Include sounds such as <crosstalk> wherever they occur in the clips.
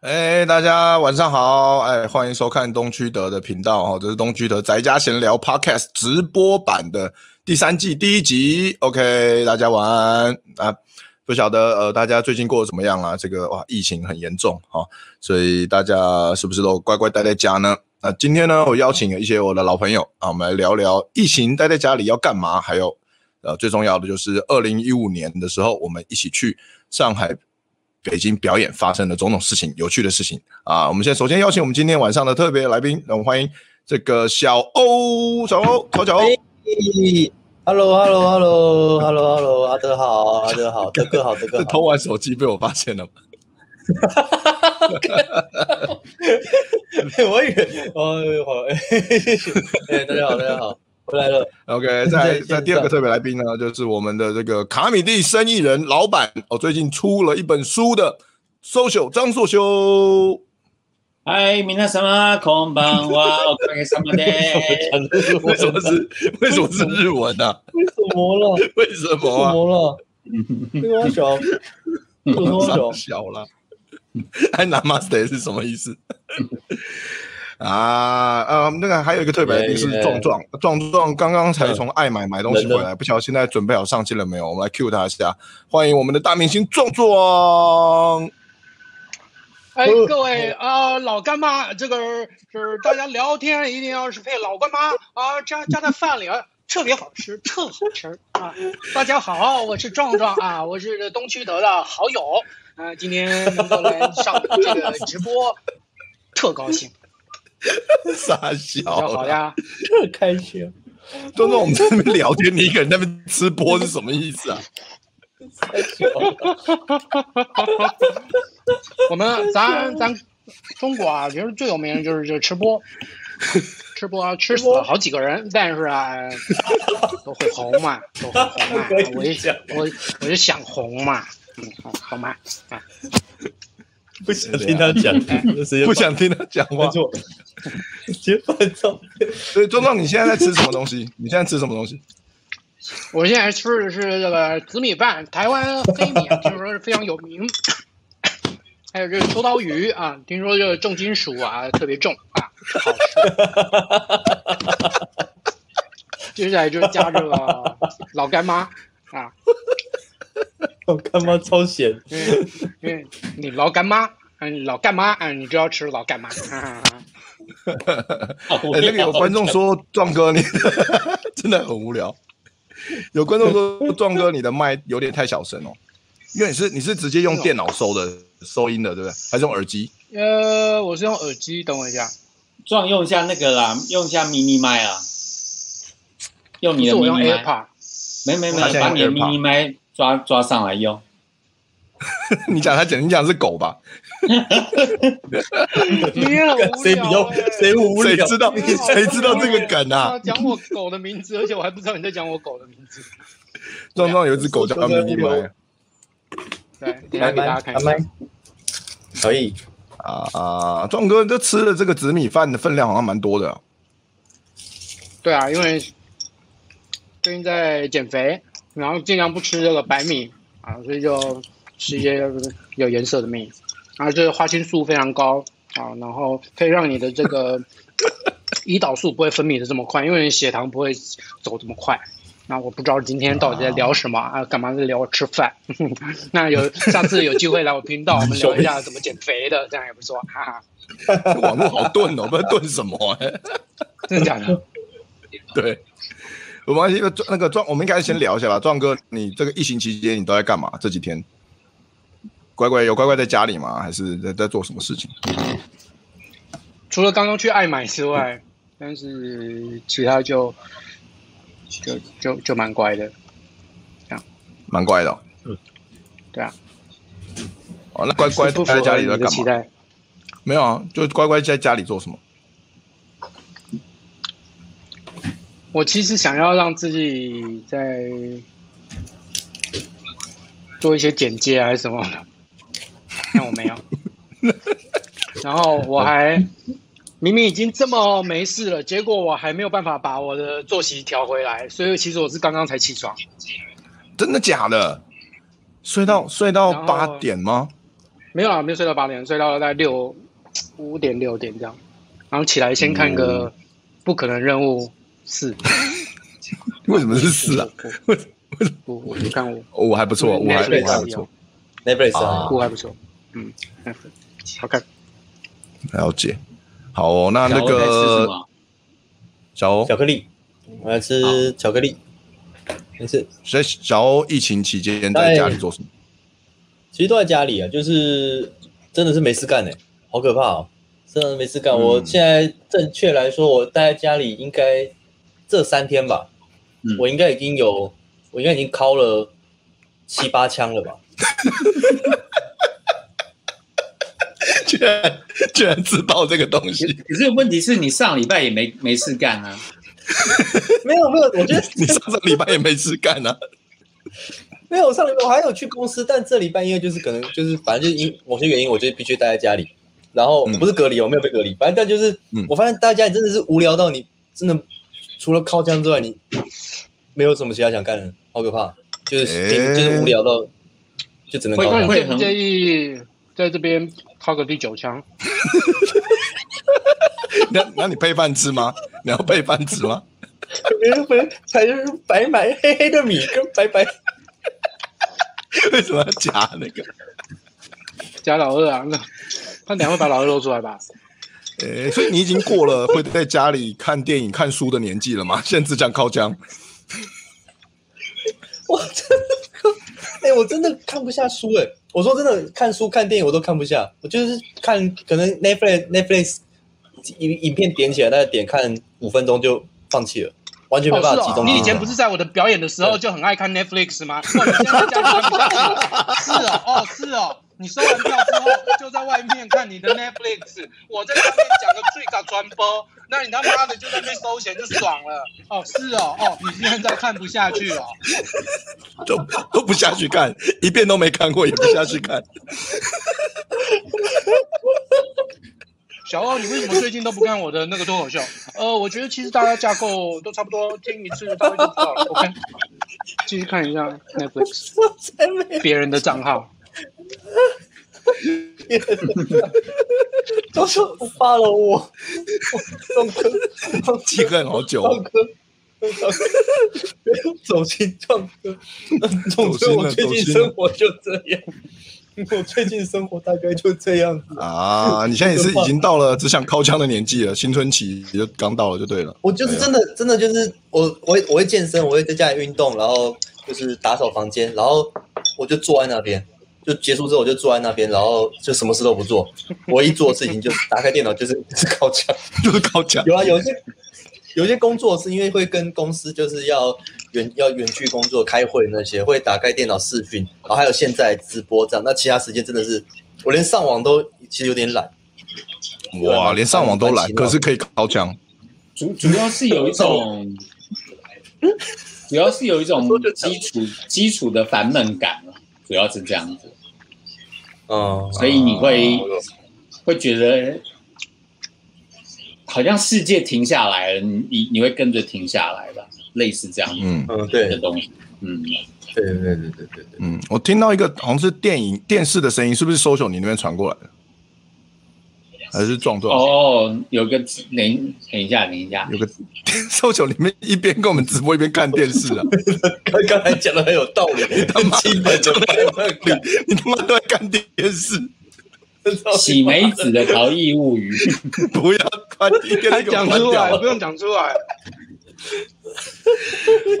哎，大家晚上好！哎，欢迎收看东区德的频道哦，这是东区德宅家闲聊 Podcast 直播版的第三季第一集。OK，大家晚安啊！不晓得呃，大家最近过得怎么样啊？这个哇，疫情很严重哈、哦，所以大家是不是都乖乖待在家呢？那今天呢，我邀请了一些我的老朋友啊，我们来聊聊疫情待在家里要干嘛，还有呃，最重要的就是二零一五年的时候，我们一起去上海。北京表演发生的种种事情，有趣的事情啊！我们现在首先邀请我们今天晚上的特别来宾，让我们欢迎这个小欧，小欧，小小欧。Hello，Hello，Hello，Hello，Hello，阿德好，阿德好，德哥好，德哥好。<laughs> 偷玩手机被我发现了吗？<laughs> 我以为，哦，好，哎，<laughs> 大家好，大家好。回来了，OK，<laughs> 在在第二个特别来宾呢，就是我们的这个卡米地生意人老板哦，最近出了一本书的 social 张硕修。嗨，皆さまこんばんは。<laughs> おかげさまで。为什么是为什么是日文呢？为什么了？为什么啊？怎么了？多小？<laughs> 多小了？还 Namaste 是什么意思？ 啊，呃，那个还有一个特别来宾是壮壮，壮壮刚刚才从爱买买东西回来，不晓得现在准备好上机了没有？我们来 cue 他一下，欢迎我们的大明星壮壮。哎，各位啊、呃，老干妈，这个是大家聊天一定要是配老干妈啊，加加在饭里啊，特别好吃，特好吃啊！<laughs> 大家好，我是壮壮啊，我是东区德的好友啊，今天能够来上这个直播，特高兴。<laughs> 傻笑，好呀，特开心。壮壮，我们在那边聊天，你一个人在那边吃播是什么意思啊？<laughs> 我们咱咱中国啊，其实最有名的就是这个吃播，<laughs> 吃播啊，吃死了好几个人，但是啊，都会红嘛，都会红嘛。我就想，我我就想红嘛，嗯，好，好嘛，啊。不想听他讲，不想听他讲话。接拍照片。所以壮壮，你现在在吃什么东西？你现在吃什么东西？我现在吃的是这个紫米饭，台湾黑米，听说是非常有名。还有这个秋刀鱼啊，听说这个重金属啊，特别重啊，好吃。接下来就加这个老干妈啊。老干妈超咸，因为因为你老干妈，嗯，老干妈，嗯，你就要吃老干妈。哈哈哈。那个有观众说，壮哥你 <laughs> 真的很无聊。有观众说，<laughs> 壮哥你的麦有点太小声哦，因为你是你是直接用电脑收的收音的，对不对？还是用耳机？呃，我是用耳机，等我一下。壮用一下那个啦，用一下 mini 麦啊。用你的 mini 麦。没没没，把你的 mini 麦。抓抓上来用，<laughs> 你讲他讲，你讲是狗吧？<laughs> <laughs> 谁比较谁无聊？谁知道谁知道这个梗啊？讲我狗的名字，而且我还不知道你在讲我狗的名字。壮壮有一只狗叫米妮麦，对，等下给大家看一下。可以啊，壮哥这吃的这个紫米饭的分量好像蛮多的。对啊，因为最近在减肥。然后尽量不吃这个白米啊，所以就吃一些有颜色的米，然后这个花青素非常高啊，然后可以让你的这个 <laughs> 胰岛素不会分泌的这么快，因为你血糖不会走这么快。那我不知道今天到底在聊什么啊？干嘛在聊吃饭？<laughs> 那有下次有机会来我频道，<laughs> 我们聊一下怎么减肥的，这样也不错。哈哈，网络好钝哦，不知道钝什么？真的假的？对。没关系，那个壮，我们应该先聊一下吧。壮哥，你这个疫情期间你都在干嘛？这几天乖乖有乖乖在家里吗？还是在在做什么事情？除了刚刚去爱买之外，嗯、但是其他就就就就蛮乖的，这样蛮乖的、哦。嗯，对啊。哦，那乖乖待在家里在干嘛？没有啊，就乖乖在家里做什么？我其实想要让自己在做一些简介还是什么的，<laughs> 但我没有。<laughs> 然后我还明明已经这么没事了，结果我还没有办法把我的作息调回来，所以其实我是刚刚才起床。真的假的？睡到睡到八点吗？没有啊，没有睡到八点，睡到大概六五点六点这样，然后起来先看个《不可能任务四》。<laughs> 为什么是四啊？为什么？我我就看我，我还不错，我还我还不错，Netflix 啊，我还不错，嗯，好看。了解。好哦，那那个小欧巧克力，我要吃巧克力。没事。所以小欧疫情期间在家里做什么？其实都在家里啊，就是真的是没事干呢，好可怕哦！真的没事干。我现在正确来说，我待在家里应该这三天吧，我应该已经有，我应该已经敲了七八枪了吧？<laughs> 居然居然知道这个东西，可是问题是你上礼拜也没没事干啊？<laughs> 没有没有，我觉得 <laughs> 你上个礼拜也没事干啊。没有，上礼拜我还有去公司，但这礼拜因为就是可能就是反正就因某些原因，我就必须待在家里。然后不是隔离，我没有被隔离，反正但就是，我发现待在家里真的是无聊到你真的除了靠枪之外，你没有什么其他想干的，好可怕，就是就是无聊到就只能靠枪。会很介意在这边靠个第九枪？<laughs> 那那你配饭吃吗？<laughs> 你要配饭吃吗？别人分才是白买黑黑的米跟白白。<laughs> 为什么要加那个？加老二啊？那他等下会把老二露出来吧？诶、欸，所以你已经过了会在家里看电影、看书的年纪了吗？现在只讲靠江。<laughs> 我真的，哎、欸，我真的看不下书哎、欸！我说真的，看书、看电影我都看不下。我就是看，可能 Netflix Netflix 影影片点起来，大概点看五分钟就放弃了。完全没办法集中、哦哦。你以前不是在我的表演的时候就很爱看 Netflix 吗？是哦，哦，是哦。你收完票之后 <laughs> 就在外面看你的 Netflix，我在上面讲个最高传播，那你他妈的就在那边收钱就爽了。哦，是哦，哦，你现在看不下去哦，都都不下去看，一遍都没看过，也不下去看。<laughs> 小欧，你为什么最近都不看我的那个脱口秀？呃，我觉得其实大家架构都差不多，听一次大概就知道了。OK，继续看一下 Netflix，<laughs> 别人的账号。<laughs> 都说不发了我，壮哥，记恨好久。<laughs> 壮哥，走心壮哥，总之我最近生活就这样。我最近生活大概就这样子啊！你现在也是已经到了只想靠枪的年纪了，青春期就刚到了，就对了。我就是真的，真的就是我，我会我会健身，我会在家里运动，然后就是打扫房间，然后我就坐在那边，就结束之后我就坐在那边，然后就什么事都不做，<laughs> 我一做的事情就是打开电脑，就是 <laughs> 是靠墙，就是靠墙。有啊，有些有些工作是因为会跟公司就是要。远要远距工作、开会那些，会打开电脑视讯，然后还有现在直播这样。那其他时间真的是，我连上网都其实有点懒。哇，连上网都懒，可是可以靠墙。主主要是有一种，主要是有一种 <laughs> 基础基础的烦闷感，主要是这样子。嗯，所以你会、嗯、会觉得好像世界停下来了，你你会跟着停下来吧。类似这样，嗯嗯，对的东西，嗯，对对对对对对，嗯，我听到一个好像是电影电视的声音，是不是 social 你那边传过来的？还是撞撞？哦，有个等等一下，等一下，有个 social 里面一边跟我们直播一边看电视啊！<laughs> 刚刚才讲的很有道理，<laughs> 你他妈基本就在看，你他妈都在看电视。<laughs> 洗梅子的逃逸物语，不要快点讲出来，不用讲出来。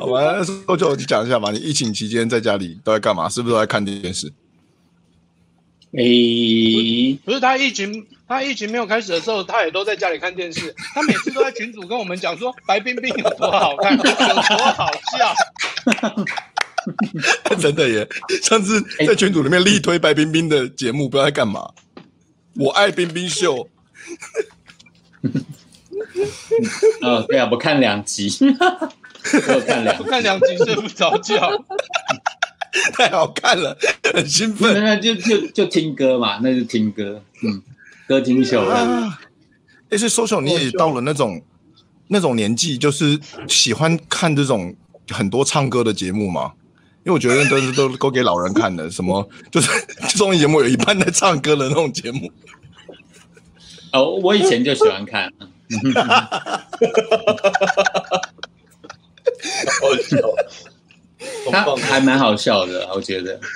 好吧，那说就你讲一下吧。你疫情期间在家里都在干嘛？是不是都在看电视？诶、欸，不是，他疫情他疫情没有开始的时候，他也都在家里看电视。他每次都在群组跟我们讲说 <laughs> 白冰冰有多好看，有多好笑。<laughs> 真的耶！上次在群组里面力推白冰冰的节目，不知道在干嘛。我爱冰冰秀。<laughs> 哦，对啊，不看两集，我看两，不看两集睡不着觉，<laughs> 太好看了，很兴奋。那就就就听歌嘛，那就听歌，嗯，歌听秀啊。哎，所以 social 你也到了那种那种年纪，就是喜欢看这种很多唱歌的节目吗？因为我觉得都是都都给老人看的，什么就是综艺节目有一半在唱歌的那种节目。哦，我以前就喜欢看。<laughs> <laughs> 好笑，他还蛮好笑的，我觉得。<laughs>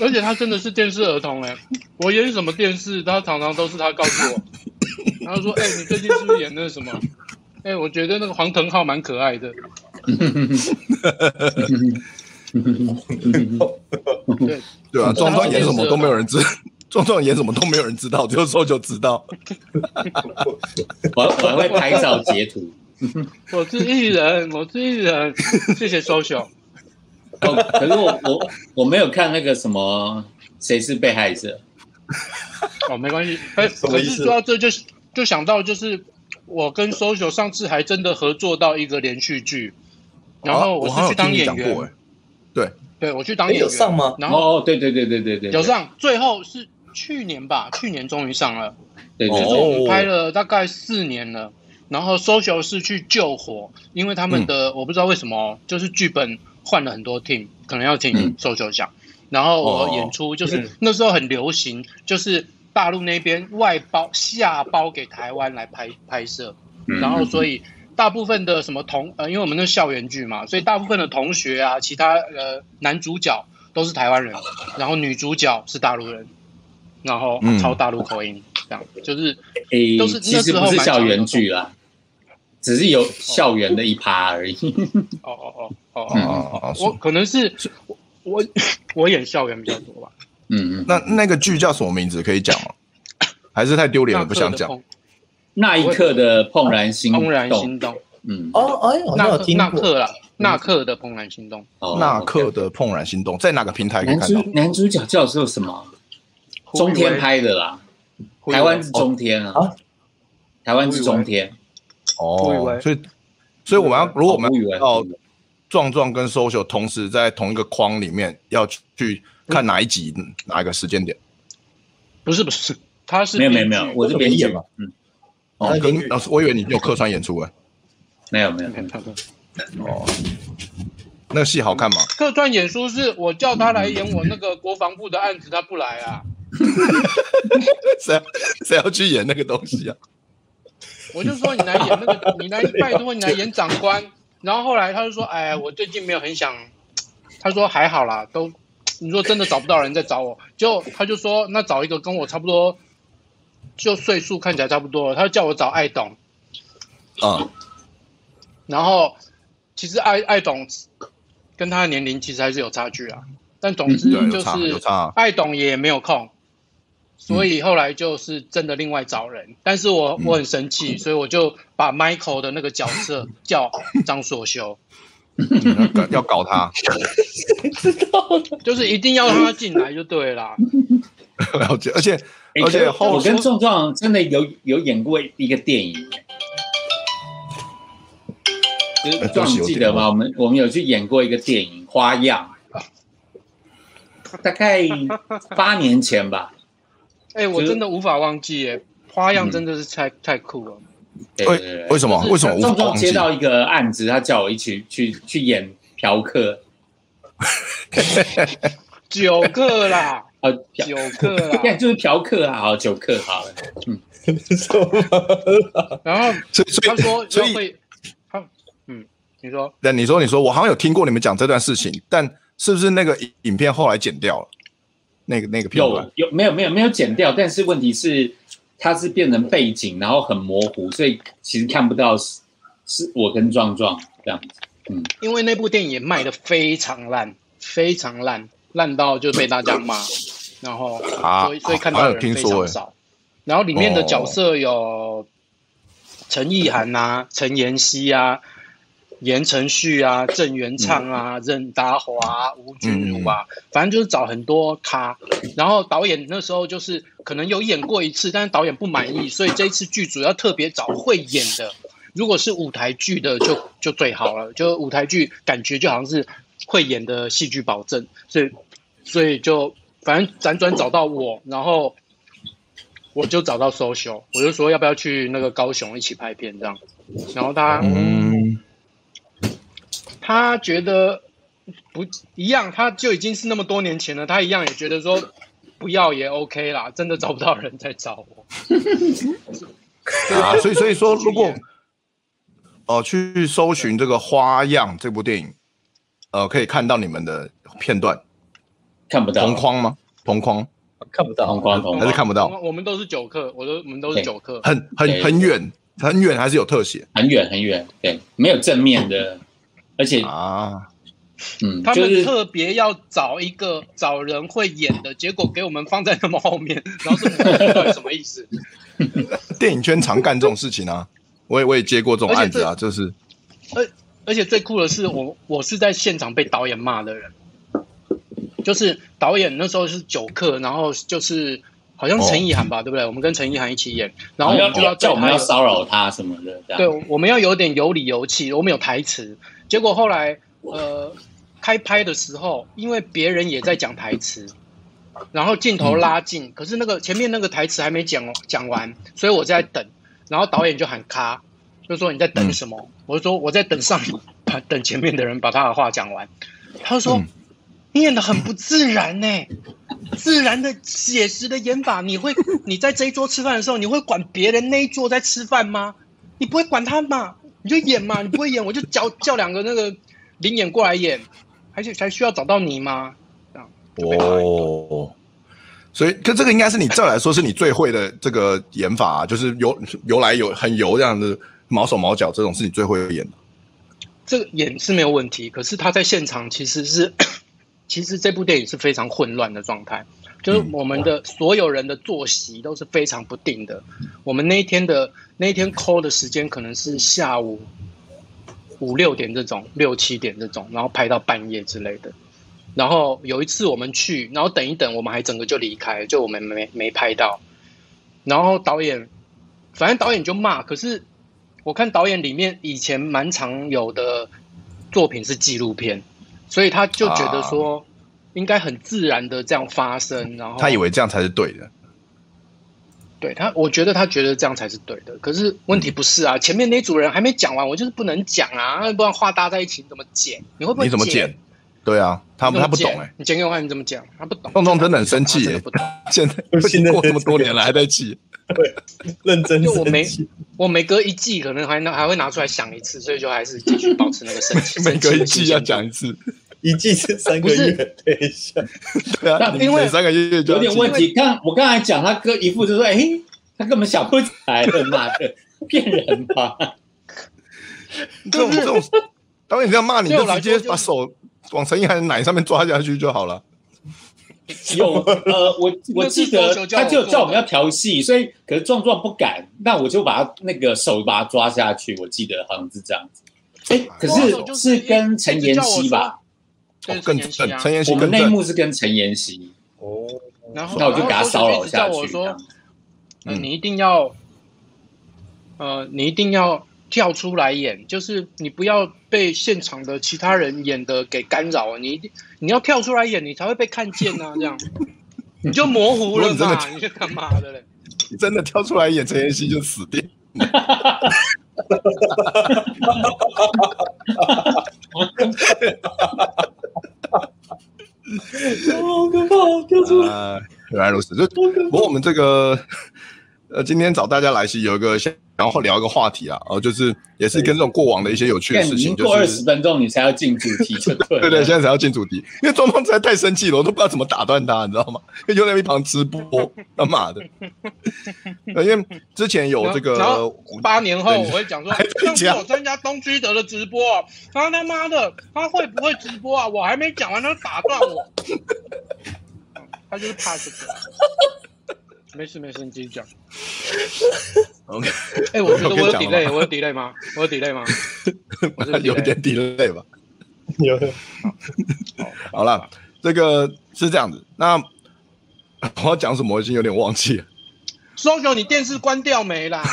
而且他真的是电视儿童哎，我演什么电视，他常常都是他告诉我，<laughs> 然后说：“哎，你最近是不是演那个什么？哎，我觉得那个黄腾浩蛮可爱的。”对对啊，壮壮演什么都没有人知，<laughs> 壮壮演什么都没有人知道，这个时候就知道。我我还会拍照截图。我是艺人，我是艺人，谢谢 social。哦，可是我我我没有看那个什么谁是被害者。<laughs> 哦，没关系。<laughs> 哎，可是说到这就就想到，就是我跟 social 上次还真的合作到一个连续剧，然后我是去当演员。哦、对对，我去当演员。有上吗？然后哦，对对对对对对，有上。最后是去年吧，去年终于上了。对，对，对，就是我们拍了大概四年了。然后 social 是去救火，因为他们的、嗯、我不知道为什么，就是剧本换了很多 team，可能要请讲。嗯、然后我演出就是、哦、那时候很流行，就是大陆那边外包下包给台湾来拍拍摄，嗯、然后所以大部分的什么同呃，因为我们那校园剧嘛，所以大部分的同学啊，其他呃男主角都是台湾人，然后女主角是大陆人，然后超大陆口音。嗯这样就是，诶，都是其实不是校园剧啦，只是有校园的一趴而已。哦哦哦哦哦哦，我可能是我我 <laughs> 我演校园比较多吧。嗯嗯，那那个剧叫什么名字？可以讲吗？<coughs> 还是太丢脸了，不想讲。那一刻的怦然心动，怦然心动。嗯，哦哎，那那刻了，那刻的怦然心动。那刻的怦然心动，在哪个平台可以看到？男主角叫做什么？中天拍的啦。台湾是中天啊，台湾是中天，哦，所以，所以我们要，如果我们要壮壮跟 social 同时在同一个框里面，要去看哪一集，哪一个时间点？不是不是，他是没有没有没有，我是编演嘛，嗯，哦，跟老师，我以为你有客串演出哎，没有没有没有，哦，那个戏好看吗？客串演出是我叫他来演我那个国防部的案子，他不来啊。<laughs> 谁谁要去演那个东西啊？我就说你来演那个，你来拜托你来演长官。然后后来他就说：“哎，我最近没有很想。”他说：“还好啦，都你说真的找不到人再找我。”就他就说：“那找一个跟我差不多，就岁数看起来差不多。”他就叫我找爱董。啊。然后其实爱爱董跟他的年龄其实还是有差距啊。但总之就是爱董也没有空。所以后来就是真的另外找人，嗯、但是我我很生气，嗯、所以我就把 Michael 的那个角色 <laughs> 叫张所修，嗯、要搞他，知道就是一定要让他进来就对了。<laughs> 了解，而且而且后我跟壮壮真的有有演过一个电影，就是记得。吗？我们我们有去演过一个电影《花样》，大概八年前吧。哎、欸，我真的无法忘记耶，花样真的是太、嗯、太酷了。对对对，为什么？为什么？壮壮接到一个案子，他叫我一起去去演嫖客。九个啦，啊，<laughs> 九个啦，<laughs> 对，就是嫖客啊，好，酒客好了。嗯，<laughs> 然后所以他说，所以他嗯，你说，那你说，你说，我好像有听过你们讲这段事情，但是不是那个影片后来剪掉了？那个那个片段有有没有没有没有剪掉，但是问题是它是变成背景，然后很模糊，所以其实看不到是是我跟壮壮这样子。嗯，因为那部电影卖的非常烂，非常烂，烂到就被大家骂，然后所以所以看到的人非常少。然后里面的角色有陈意涵呐、陈妍希啊。言承旭啊，郑元畅啊，任达华、吴君如啊，反正就是找很多咖。然后导演那时候就是可能有演过一次，但是导演不满意，所以这一次剧组要特别找会演的。如果是舞台剧的就，就就最好了。就舞台剧感觉就好像是会演的戏剧保证，所以所以就反正辗转找到我，然后我就找到 social，我就说要不要去那个高雄一起拍片这样。然后他嗯。他觉得不一样他就已经是那么多年前了他一样也觉得说不要也 ok 啦真的找不到人在找我。啊所以所以说如果哦去搜寻这个花样这部电影呃可以看到你们的片段。看不到。同框吗？同框？看不到。红框还是看不到？我们都是九克我都我们都是九克很很很远很远还是有特写。很远很远对。没有正面的而且啊。嗯他们特别要找一个找人会演的结果给我们放在那么后面 <laughs> 然后什么意思？<laughs> 电影圈常干这种事情啊我也我也接过这种案子啊就是而而且最酷的是我我是在现场被导演骂的人。就是导演那时候是九课然后就是好像陈意涵吧对不对？我们跟陈意涵一起演然后就要叫我们要骚扰他什么的对我们要有点有理有气我们有台词结果后来呃开拍的时候，因为别人也在讲台词，然后镜头拉近，可是那个前面那个台词还没讲讲完，所以我在等，然后导演就喊咔，就说你在等什么，我就说我在等上，<laughs> 等前面的人把他的话讲完。他说，你演的很不自然呢，自然的写实的演法，你会，你在这一桌吃饭的时候，你会管别人那一桌在吃饭吗？你不会管他吧？你就演嘛，你不会演 <laughs> 我就叫叫两个那个灵演过来演，而且才需要找到你吗？这样。哦。所以，可这个应该是你这来说是你最会的这个演法，就是游游来游很游这样的毛手毛脚这种是你最会演的。这个演是没有问题，可是他在现场其实是，<coughs> 其实这部电影是非常混乱的状态。就是我们的所有人的作息都是非常不定的，我们那一天的那一天 call 的时间可能是下午五六点这种，六七点这种，然后拍到半夜之类的。然后有一次我们去，然后等一等我们还整个就离开，就我们没没拍到。然后导演，反正导演就骂，可是我看导演里面以前蛮常有的作品是纪录片，所以他就觉得说。应该很自然的这样发生，然后他以为这样才是对的。对他，我觉得他觉得这样才是对的。可是问题不是啊，前面那组人还没讲完，我就是不能讲啊，不然话搭在一起怎么剪？你会不会你怎么剪？对啊，他他不懂哎，你剪给我看，你怎么剪？他不懂。痛痛真的很生气，不懂。<laughs> 现在过这么多年了还在气，对，认真。就我没，我每隔一季可能还还会拿出来想一次，所以就还是继续保持那个生气。<laughs> 每隔一季要讲一次。一季是三个月，等一下，<laughs> 对啊，因为三个月有点问题。刚我刚才讲他哥一副就说，哎，他根本想不起来的，那个，骗人吧？这 <laughs> 种这种，导演这样骂你，就直接把手往陈意涵的奶上面抓下去就好了。有呃，我我记得他就叫我们要调戏，所以可是壮壮不敢，那我就把他那个手把他抓下去。我记得好像是这样子，哎、可是是跟陈妍希吧？就是跟陈陈妍希我们内幕是跟陈妍希。哦。然后那我就给他骚扰一下我说那你一定要呃你一定要跳出来演就是你不要被现场的其他人演的给干扰啊你一定你要跳出来演你才会被看见呐这样。<laughs> 你就模糊了你知道你是干嘛的嘞？真的跳出来演陈妍希就死定。<laughs> 哦，好可怕，掉出来！原来如此，就不过我们这个呃，今天找大家来是有一个然后聊一个话题啊，哦，就是也是跟这种过往的一些有趣的事情。过二十分钟你才要进主题，对 <laughs> 对对，现在才要进主题，因为庄庄实在太生气了，我都不知道怎么打断他，你知道吗？又在一旁直播，他妈的！<laughs> 因为之前有这个八年后我会讲说，上次我参加东区德的直播，他他妈的，他会不会直播啊？我还没讲完，他就打断我，<laughs> 他就是怕这个。没事没事，你继续讲。OK，哎，我觉得我有 delay，我有 delay 吗？我有 delay 吗？<laughs> 有点 delay 吧。有。好了，这个是这样子。那我要讲什么？我已经有点忘记了。搜九，你电视关掉没啦？<laughs>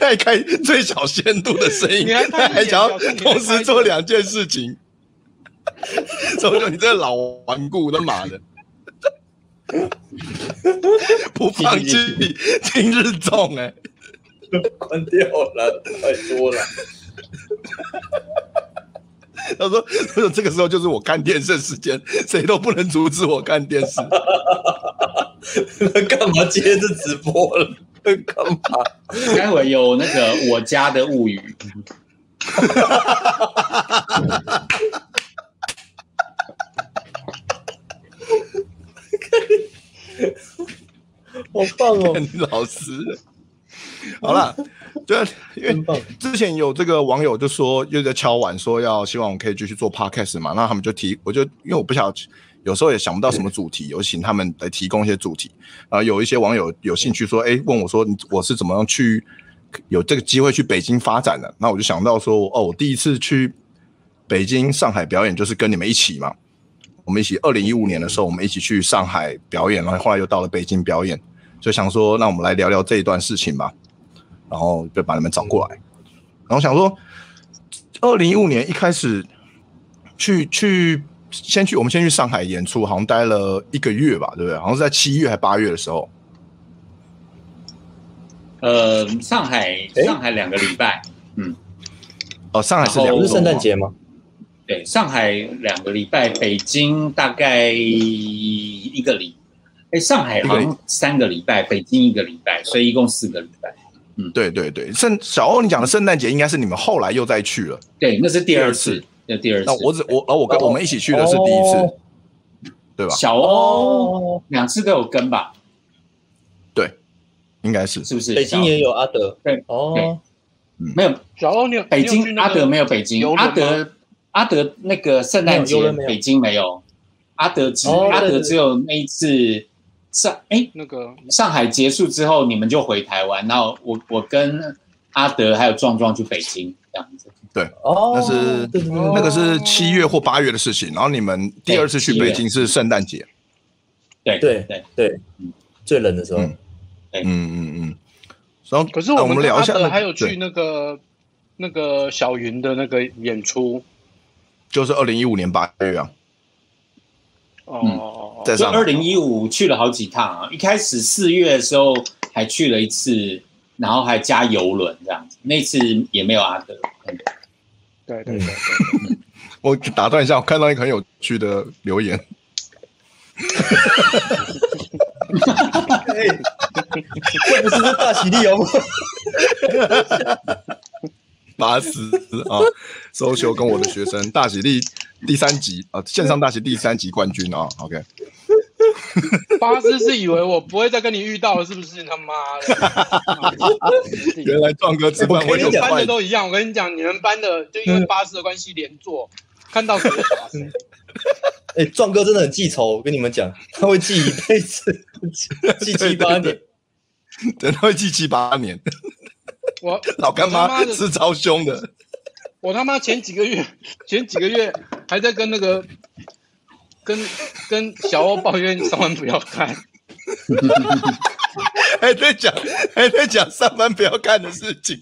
再开最小限度的声音，你还还想要同时做两件事情？搜九，你这个老顽固，他妈的！<laughs> 不放弃，今日中哎，关掉了，太多了。<laughs> 他说：“他说这个时候就是我看电视时间，谁都不能阻止我看电视。<laughs> 干嘛接着直播了？干嘛？待会有那个我家的物语。好棒哦，<laughs> 老师。好了。<laughs> ”对，因为之前有这个网友就说又在敲碗说要希望我可以继续做 podcast 嘛，那他们就提，我就因为我不晓得，有时候也想不到什么主题，有请他们来提供一些主题。啊，有一些网友有兴趣说，哎，问我说我是怎么样去有这个机会去北京发展的？那我就想到说，哦，我第一次去北京、上海表演就是跟你们一起嘛，我们一起二零一五年的时候，我们一起去上海表演，然后后来又到了北京表演，就想说，那我们来聊聊这一段事情吧。然后就把你们找过来，然后想说，二零一五年一开始去去先去我们先去上海演出，好像待了一个月吧，对不对？好像是在七月还八月的时候。呃，上海上海两个礼拜，嗯，哦，上海是两个不是圣诞节吗？对，上海两个礼拜，北京大概一个礼，哎，上海好像三个礼拜，北京一个礼拜，所以一共四个礼拜。嗯，对对对，圣小欧，你讲的圣诞节应该是你们后来又再去了。对，那是第二次，那第二次。那我只我而我跟我们一起去的是第一次，对吧？小欧两次都有跟吧？对，应该是，是不是？北京也有阿德，对哦，没有小欧，你有北京阿德没有北京阿德阿德那个圣诞节北京没有，阿德只阿德只有那一次。上哎，那个上海结束之后，你们就回台湾，然后我我跟阿德还有壮壮去北京这样子。对，哦，那是那个是七月或八月的事情，然后你们第二次去北京是圣诞节。对对对对，最冷的时候。嗯嗯嗯。然后可是我们聊一下，还有去那个那个小云的那个演出，就是二零一五年八月啊。哦，就二零一五去了好几趟啊！一开始四月的时候还去了一次，然后还加游轮这样子。那次也没有阿德。对对对，<laughs> 我打断一下，我看到一个很有趣的留言。这不是大喜利哦。巴斯啊，收球跟我的学生大喜利第三集啊，线上大喜第三集冠军啊，OK。<laughs> 巴斯是以为我不会再跟你遇到了，是不是？他妈的！<laughs> 原来壮哥直播我们班的都一样。我跟你讲，你们班的就因为巴斯的关系连坐，看到什么巴斯。<laughs> 哎，壮哥真的很记仇，我跟你们讲，他会记一辈子，记七八年，真的会记七八年。我老干妈是超凶的，我他妈前几个月前几个月还在跟那个跟跟小欧抱怨上班不要看，<laughs> 还在讲还在讲上班不要看的事情，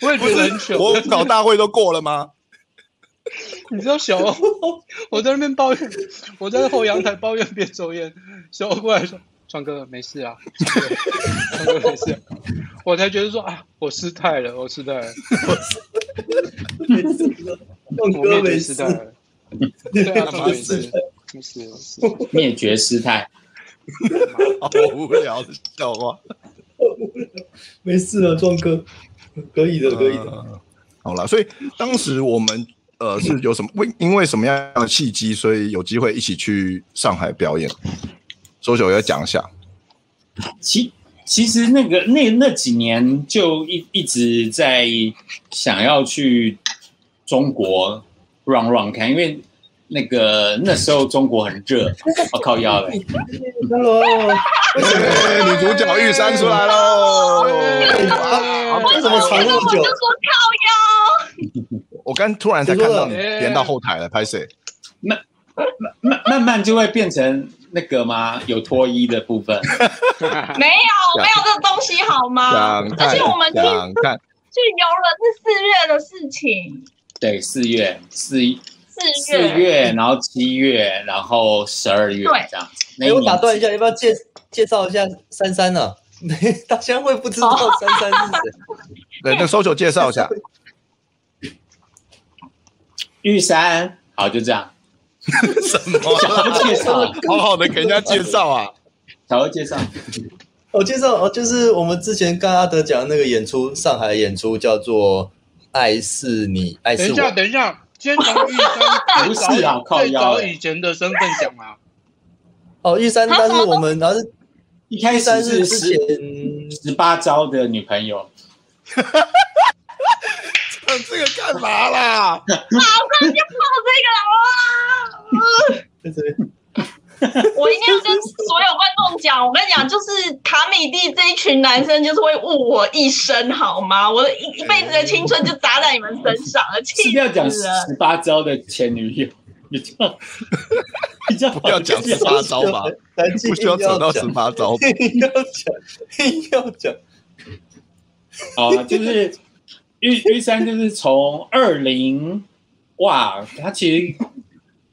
我也觉得很糗。<laughs> 我搞大会都过了吗？你知道小欧我在那边抱怨，我在后阳台抱怨边抽烟，小欧过来说。川哥没事啊，川哥没事，我才觉得说啊，我失态了，我失态了，没事，创哥没事，对啊，创哥没事，灭绝师太，好无聊的笑话，<laughs> 没事啊，壮哥，可以的，可以的，好了，所以当时我们呃是有什么为因为什么样的契机，所以有机会一起去上海表演。周九要讲一下，其其实那个那那几年就一一直在想要去中国 run run 看，因为那个那时候中国很热，<laughs> 我靠腰嘞，Hello，女主角玉山出来喽，为什么藏那么久？说靠腰，我刚突然才看到你连到后台了，拍谁？慢慢慢慢就会变成。那个吗？有脱衣的部分？<laughs> 没有，没有这个东西好吗？而且我们去去游轮是四月的事情。对，四月四四月四月，然后七月，然后十二月，对，这样子。哎，我打断一下，要不要介介绍一下珊珊呢？<laughs> 大家会不知道珊珊是谁？<laughs> 对，那搜索介绍一下。玉山，好，就这样。<laughs> 什么？介绍，好好的给人家介绍啊，好好介绍。我介绍哦，就是我们之前跟阿德讲的那个演出，上海演出叫做《爱是你，爱是我》。等一下，等一下，先从玉山 <laughs> 不是啊，靠最早以前的身份讲啊。哦，玉山，但是我们然后是一开始是之前十八招的女朋友。讲 <laughs> 这个干嘛啦？马上就跑这个了啊！<laughs> <laughs> 我一定要跟所有观众讲，我跟你讲，就是卡米蒂这一群男生，就是会误我一生，好吗？我的一一辈子的青春就砸在你们身上了，气死了！是要讲十八招的前女友，你这样，不要讲十八招吧？不需要扯到十八招，硬要讲，硬要讲。啊，就是玉玉山，就是从二零哇，他其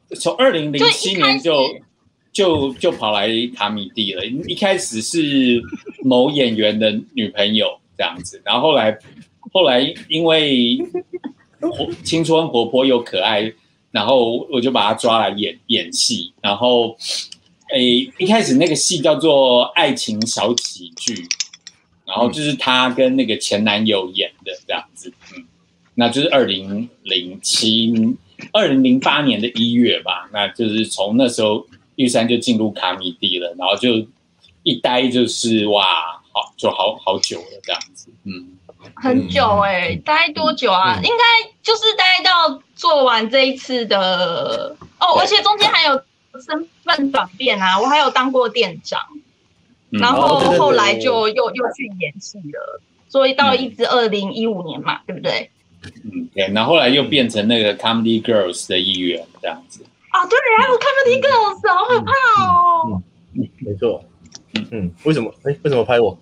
实从二零零七年就。就就跑来卡米蒂了。一开始是某演员的女朋友这样子，然后后来后来因为活青春活泼又可爱，然后我就把她抓来演演戏。然后诶，一开始那个戏叫做爱情小喜剧，然后就是她跟那个前男友演的这样子。嗯，那就是二零零七二零零八年的一月吧。那就是从那时候。玉山就进入卡米蒂了，然后就一待就是哇，好就好好久了这样子，嗯，很久哎、欸，待多久啊？嗯、应该就是待到做完这一次的哦，而且中间还有身份转变啊，我还有当过店长，嗯、然后后来就又又去演戏了，所以到一直二零一五年嘛，嗯、对不对？嗯，对，然后后来又变成那个 Comedy Girls 的一员这样子。啊，对，啊，我看到一个老师，好可怕哦。嗯，没错。嗯，为什么？哎，为什么拍我？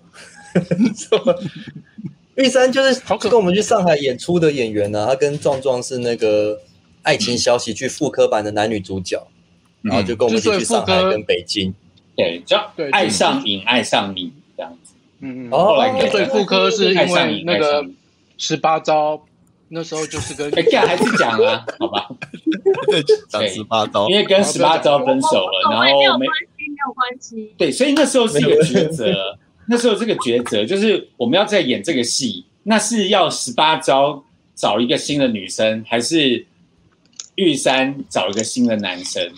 <laughs> 玉山就是跟我们去上海演出的演员呢、啊，他跟壮壮是那个爱情小喜剧复科版的男女主角，然后就跟我们一起去上海跟北京。对，叫爱上你，爱上你这样子。嗯嗯。后来最复刻是因为那个十八招。那时候就是跟哎，干还是讲啊，好吧？对，讲十八招，因为跟十八招分手了，然后没有关系，没有关系。对，所以那时候是一个抉择，那时候这个抉择就是我们要再演这个戏，那是要十八招找一个新的女生，还是玉山找一个新的男生？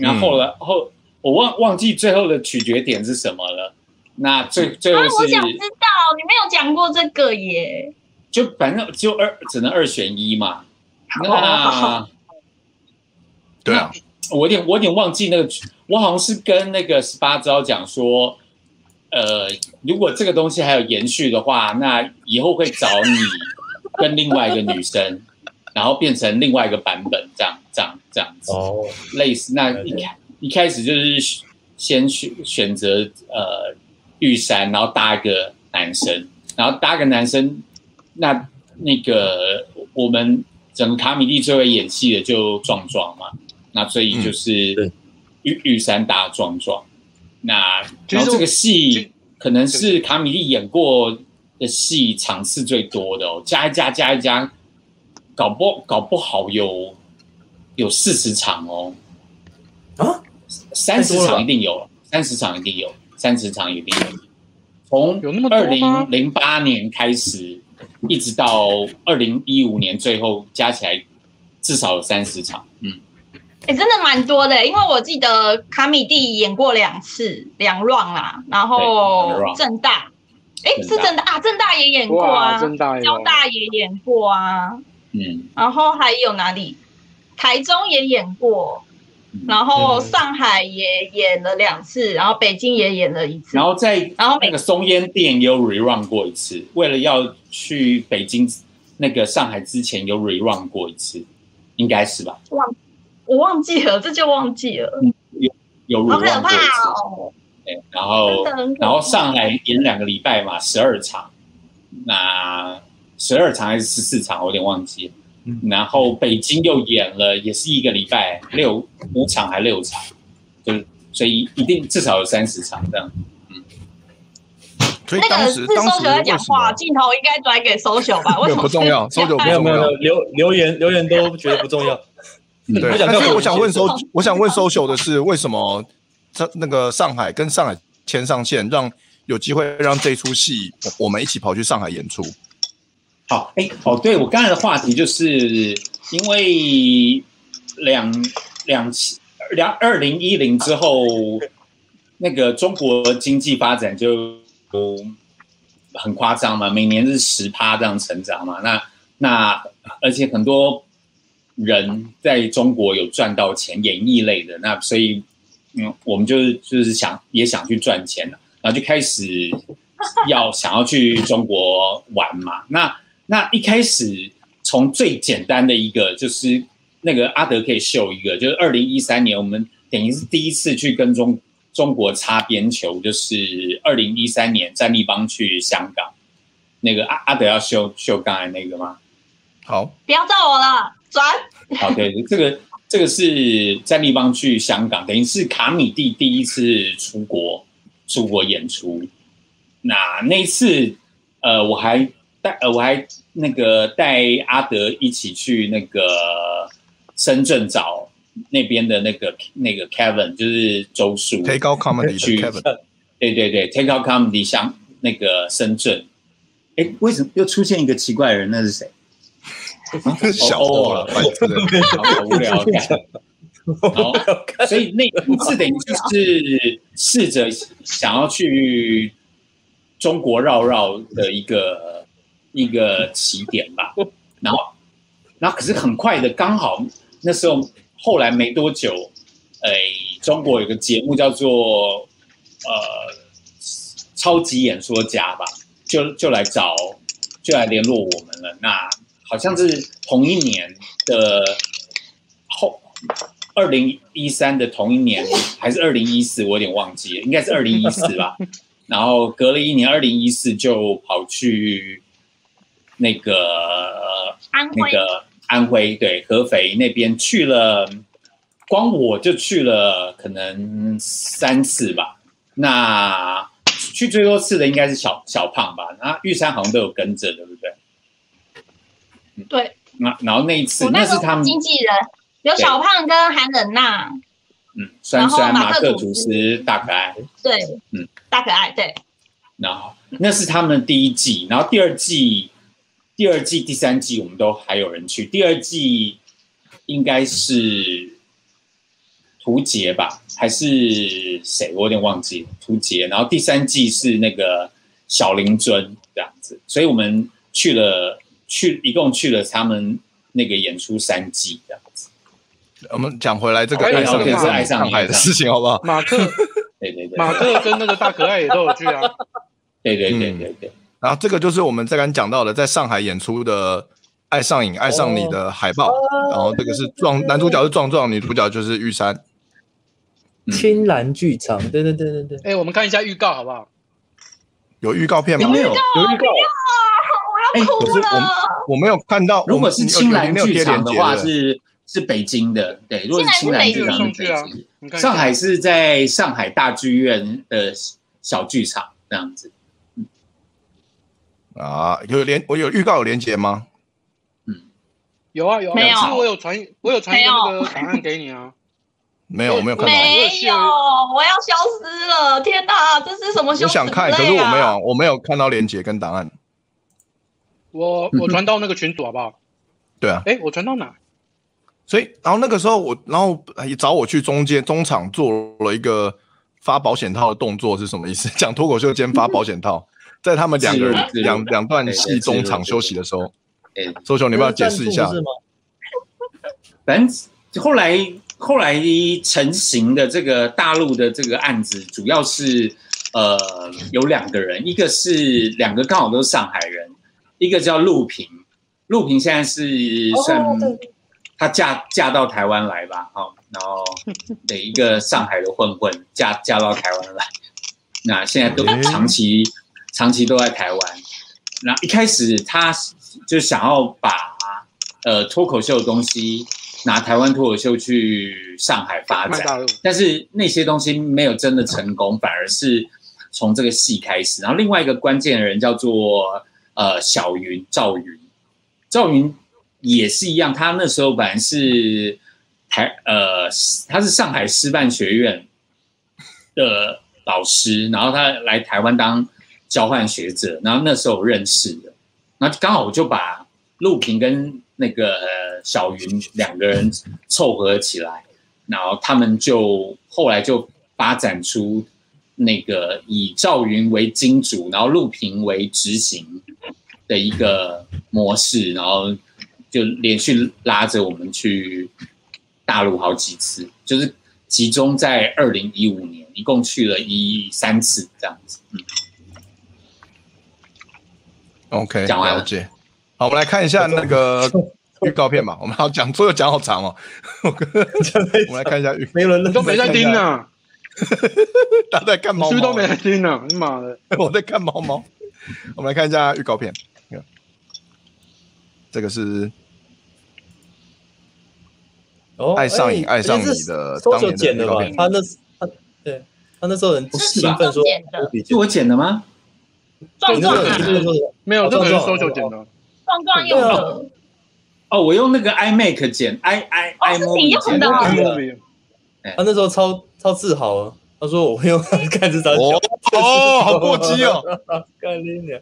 然后了后，我忘忘记最后的取决点是什么了。那最最后是，我想知道，你没有讲过这个耶。就反正就二只能二选一嘛，那对啊，我有点我有点忘记那个，我好像是跟那个十八招讲说，呃，如果这个东西还有延续的话，那以后会找你跟另外一个女生，<laughs> 然后变成另外一个版本，这样这样这样子。哦，类似那一开一开始就是先选选择呃玉山，然后搭一个男生，然后搭个男生。那那个我们整个卡米蒂最会演戏的就壮壮嘛，那所以就是玉玉山搭壮壮，那然后这个戏可能是卡米蒂演过的戏场次最多的哦，加一加加一加，搞不搞不好有有四十场哦，啊，三十场一定有，三十场一定有，三十场一定有，从二零零八年开始。一直到二零一五年，最后加起来至少有三十场。嗯，哎、欸，真的蛮多的，因为我记得卡米蒂演过两次，两 round 啦，然后正大，哎、欸，是政大啊，正大也演过啊，交大也演过啊，嗯，然后还有哪里？台中也演过。然后上海也演了两次，然后北京也演了一次，然后在然后那个松烟店有 rerun 过一次，为了要去北京那个上海之前有 rerun 过一次，应该是吧？忘我忘记了，这就忘记了。有有 rerun 过一次，哦、对，然后然后上海演两个礼拜嘛，十二场，那十二场还是十四场，我有点忘记了。然后北京又演了，也是一个礼拜六五场还六场，就是所以一定至少有三十场这样。嗯，所以那个是 social 在讲话，镜头应该转给 social 吧？<laughs> 为什么不重要？social 没有没有留留言留言都觉得不重要。对，但是我想问 social，我想问 social 的是，为什么他那个上海跟上海牵上线，让有机会让这出戏我们一起跑去上海演出？好，哎，哦，对，我刚才的话题就是因为两两两二零一零之后，那个中国经济发展就很夸张嘛，每年是十趴这样成长嘛，那那而且很多人在中国有赚到钱，演艺类的，那所以嗯，我们就是就是想也想去赚钱了，然后就开始要想要去中国玩嘛，那。那一开始从最简单的一个就是那个阿德可以秀一个，就是二零一三年我们等于是第一次去跟中中国擦边球，就是二零一三年战立邦去香港，那个阿阿德要秀秀刚才那个吗？好，不要照我了，转。好，对，这个这个是战立邦去香港，等于是卡米蒂第一次出国出国演出。那那一次，呃，我还。带呃，我还那个带阿德一起去那个深圳找那边的那个那个 Kevin，就是周叔 Take Out Comedy 的 Kevin，对对对，Take Out Comedy 像那个深圳，哎，为什么又出现一个奇怪的人？那是谁？小欧了，好无聊感。好，所以那一次等于就是试着想要去中国绕绕的一个。一个起点吧，然后，然后可是很快的，刚好那时候后来没多久，哎，中国有个节目叫做呃超级演说家吧，就就来找，就来联络我们了。那好像是同一年的后二零一三的同一年，还是二零一四，我有点忘记了，应该是二零一四吧。然后隔了一年，二零一四就跑去。那个安徽那个安徽对合肥那边去了，光我就去了可能三次吧。那去最多次的应该是小小胖吧。那玉山好像都有跟着，对不对？对。那然后那一次，那，那是他们经纪人，有小胖跟韩冷娜。嗯，酸酸马克吐司大可爱。对，嗯，大可爱对。然后那是他们第一季，然后第二季。第二季、第三季我们都还有人去。第二季应该是图杰吧，还是谁？我有点忘记了。屠洁。然后第三季是那个小林尊这样子，所以我们去了，去一共去了他们那个演出三季这样子。我们讲回来这个爱上是爱上你的事情好不好？马克，<laughs> 对对对，马克跟那个大可爱也都有去啊。对对对对对。然后这个就是我们在刚讲到的，在上海演出的《爱上瘾爱上你》的海报。Oh. 然后这个是壮男主角是壮壮，女主角就是玉山。青蓝剧场，对对对对对。哎，我们看一下预告好不好？有预告片吗？没有，有预告。我要哭了。我没有看到。如果是青蓝剧场的话，是是北京的。对，如果是青蓝剧场是北京。上海是在上海大剧院的小剧场这样子。啊，有连我有预告有连接吗？嗯，有啊有啊，没有，我有传我有传那个档案给你啊。<laughs> 没有，我没有看到。没有，我要消失了！天哪，这是什么？我想看，可是我没有，我没有看到连接跟档案。我我传到那个群组好不好？对啊。哎，我传到哪？所以，然后那个时候我，然后也找我去中间中场做了一个发保险套的动作，是什么意思？<laughs> 讲脱口秀兼发保险套。在他们两个人两两段戏中场休息的时候，哎，周雄，你要不要解释一下？反正后来后来成型的这个大陆的这个案子，主要是呃有两个人，一个是两个刚好都是上海人，一个叫陆平，陆平现在是算她嫁嫁到台湾来吧，哈，然后 <laughs> 的一个上海的混混嫁嫁到台湾来，那现在都长期。长期都在台湾，那一开始他就想要把呃脱口秀的东西拿台湾脱口秀去上海发展，但是那些东西没有真的成功，反而是从这个戏开始。然后另外一个关键的人叫做呃小云赵云，赵云也是一样，他那时候本来是台呃他是上海师范学院的老师，然后他来台湾当交换学者，然后那时候认识的，那刚好我就把陆平跟那个呃小云两个人凑合起来，然后他们就后来就发展出那个以赵云为金主，然后陆平为执行的一个模式，然后就连续拉着我们去大陆好几次，就是集中在二零一五年，一共去了一三次这样子。嗯，OK，讲完了解。好，我们来看一下那个 <laughs> 预告片嘛。我们好讲，所有讲好长哦。我们来看一下预，没人都没在听呢。<laughs> 他在看猫猫，书都没在听呢。你妈的，<laughs> 我在看猫猫。我们来看一下预告片。这个是哦，爱上瘾，爱上你的当年的预告片。他那他对他那时候很兴奋说，是我剪的吗？壮壮没有，这个是搜九剪的。壮壮用的哦，我用那个 iMac 剪，i i i 是你用的。他那时候超超自豪啊，他说我会用 <laughs> 看这张哦，哦，好过激哦，<laughs> 干你娘！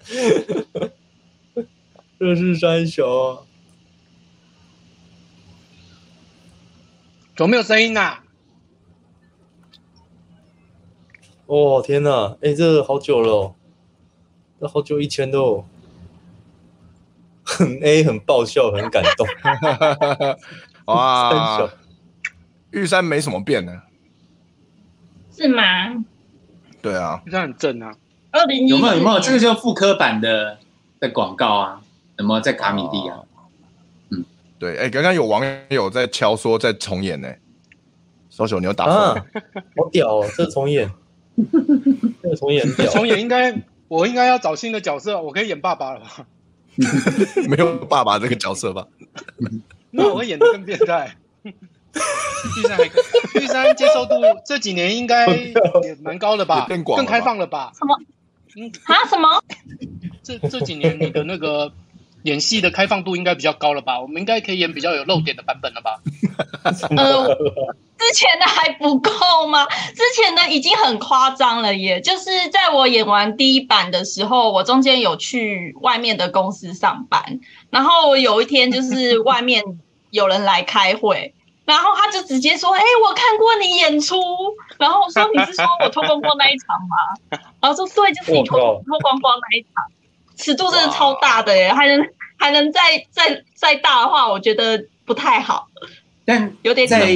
这是三小，怎么没有声音呐？哦天哪，哎，这好久了，这好久以前的哦。很 A，很爆笑，很感动。<laughs> 哇，玉山没什么变呢，是吗？对啊，玉山很正啊。二零有没有有没有？这个就是复刻版的的广告啊？有没有在卡米蒂啊？嗯，对。哎，刚刚有网友在敲说在重演呢。小九，你要打错？好屌哦，这重演，<laughs> 这重演，重演应该我应该要找新的角色，我可以演爸爸了吧？<laughs> 没有爸爸这个角色吧？那我会演的更变态。玉山还可以，玉山接受度这几年应该也蛮高的吧？更广、更开放了吧？什么？嗯啊？什么？这这几年你的那个演戏的开放度应该比较高了吧？我们应该可以演比较有露点的版本了吧？<laughs> 呃。之前的还不够吗？之前的已经很夸张了耶！就是在我演完第一版的时候，我中间有去外面的公司上班，然后我有一天就是外面有人来开会，<laughs> 然后他就直接说：“哎、欸，我看过你演出。<laughs> ”然后我说：“你是说我脱光光那一场吗？”然后说：“对，就是你脱脱光光那一场，尺度真的超大的耶！还能还能再再再大的话，我觉得不太好。”但有点在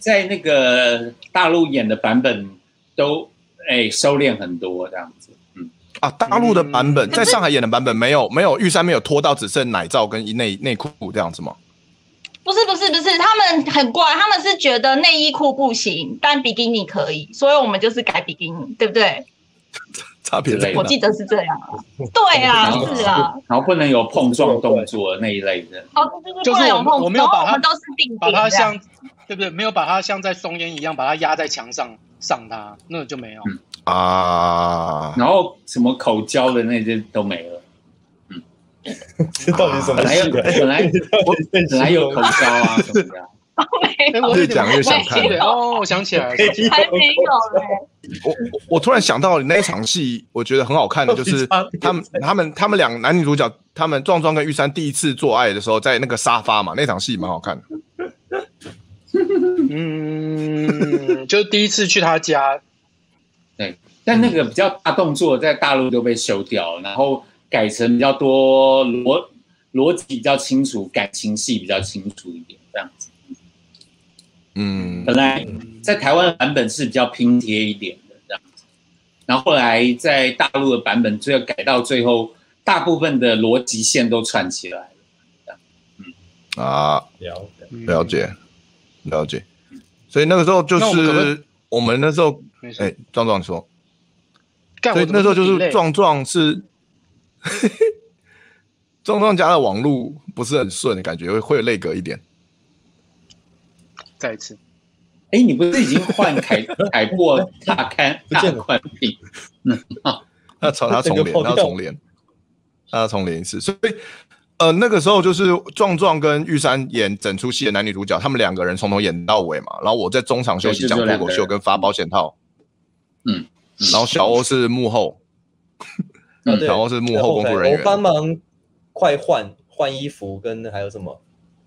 在那个大陆演的版本都哎收敛很多这样子，嗯啊，大陆的版本在上海演的版本没有没有玉山没有脱到只剩奶罩跟内内裤这样子吗？不是不是不是，他们很怪，他们是觉得内衣裤不行，但比基尼可以，所以我们就是改比基尼，对不对？<laughs> 差别在，我记得是这样。对啊，是啊。然后不能有碰撞动作那一类的。哦，就是我们我没有把它都是定把它像对不对？没有把它像在松烟一样把它压在墙上上它，那个就没有啊。然后什么口交的那些都没了。嗯，<laughs> 这到底什么？本来有本来本来有口交啊什么的。<laughs> 越讲越想看哦，我想起来了，还没有嘞。我我突然想到，那一场戏我觉得很好看的，就是他们他们他们两男女主角，他们壮壮跟玉山第一次做爱的时候，在那个沙发嘛，那场戏蛮好看的。<laughs> 嗯，就第一次去他家，对，但那个比较大动作在大陆都被修掉，然后改成比较多逻逻辑比较清楚，感情戏比较清楚一点，这样子。嗯，本来在台湾的版本是比较拼贴一点的这样子，然后后来在大陆的版本，最后改到最后，大部分的逻辑线都串起来了。嗯。啊，了了解了解，所以那个时候就是我们那时候，哎，壮壮说，所以那时候就是壮壮是，<laughs> 壮壮家的网路不是很顺的感觉，会会有累格一点。再一次，哎，你不是已经换改改 <laughs> 过大刊大宽屏？嗯，<laughs> 那重他重连，他重连，他重连一次。所以，呃，那个时候就是壮壮跟玉山演整出戏的男女主角，他们两个人从头演到尾嘛。然后我在中场休息讲脱口秀跟发保险套。嗯，然后小欧是幕后，嗯，小欧是幕后工作人员，我帮忙快换换衣服跟还有什么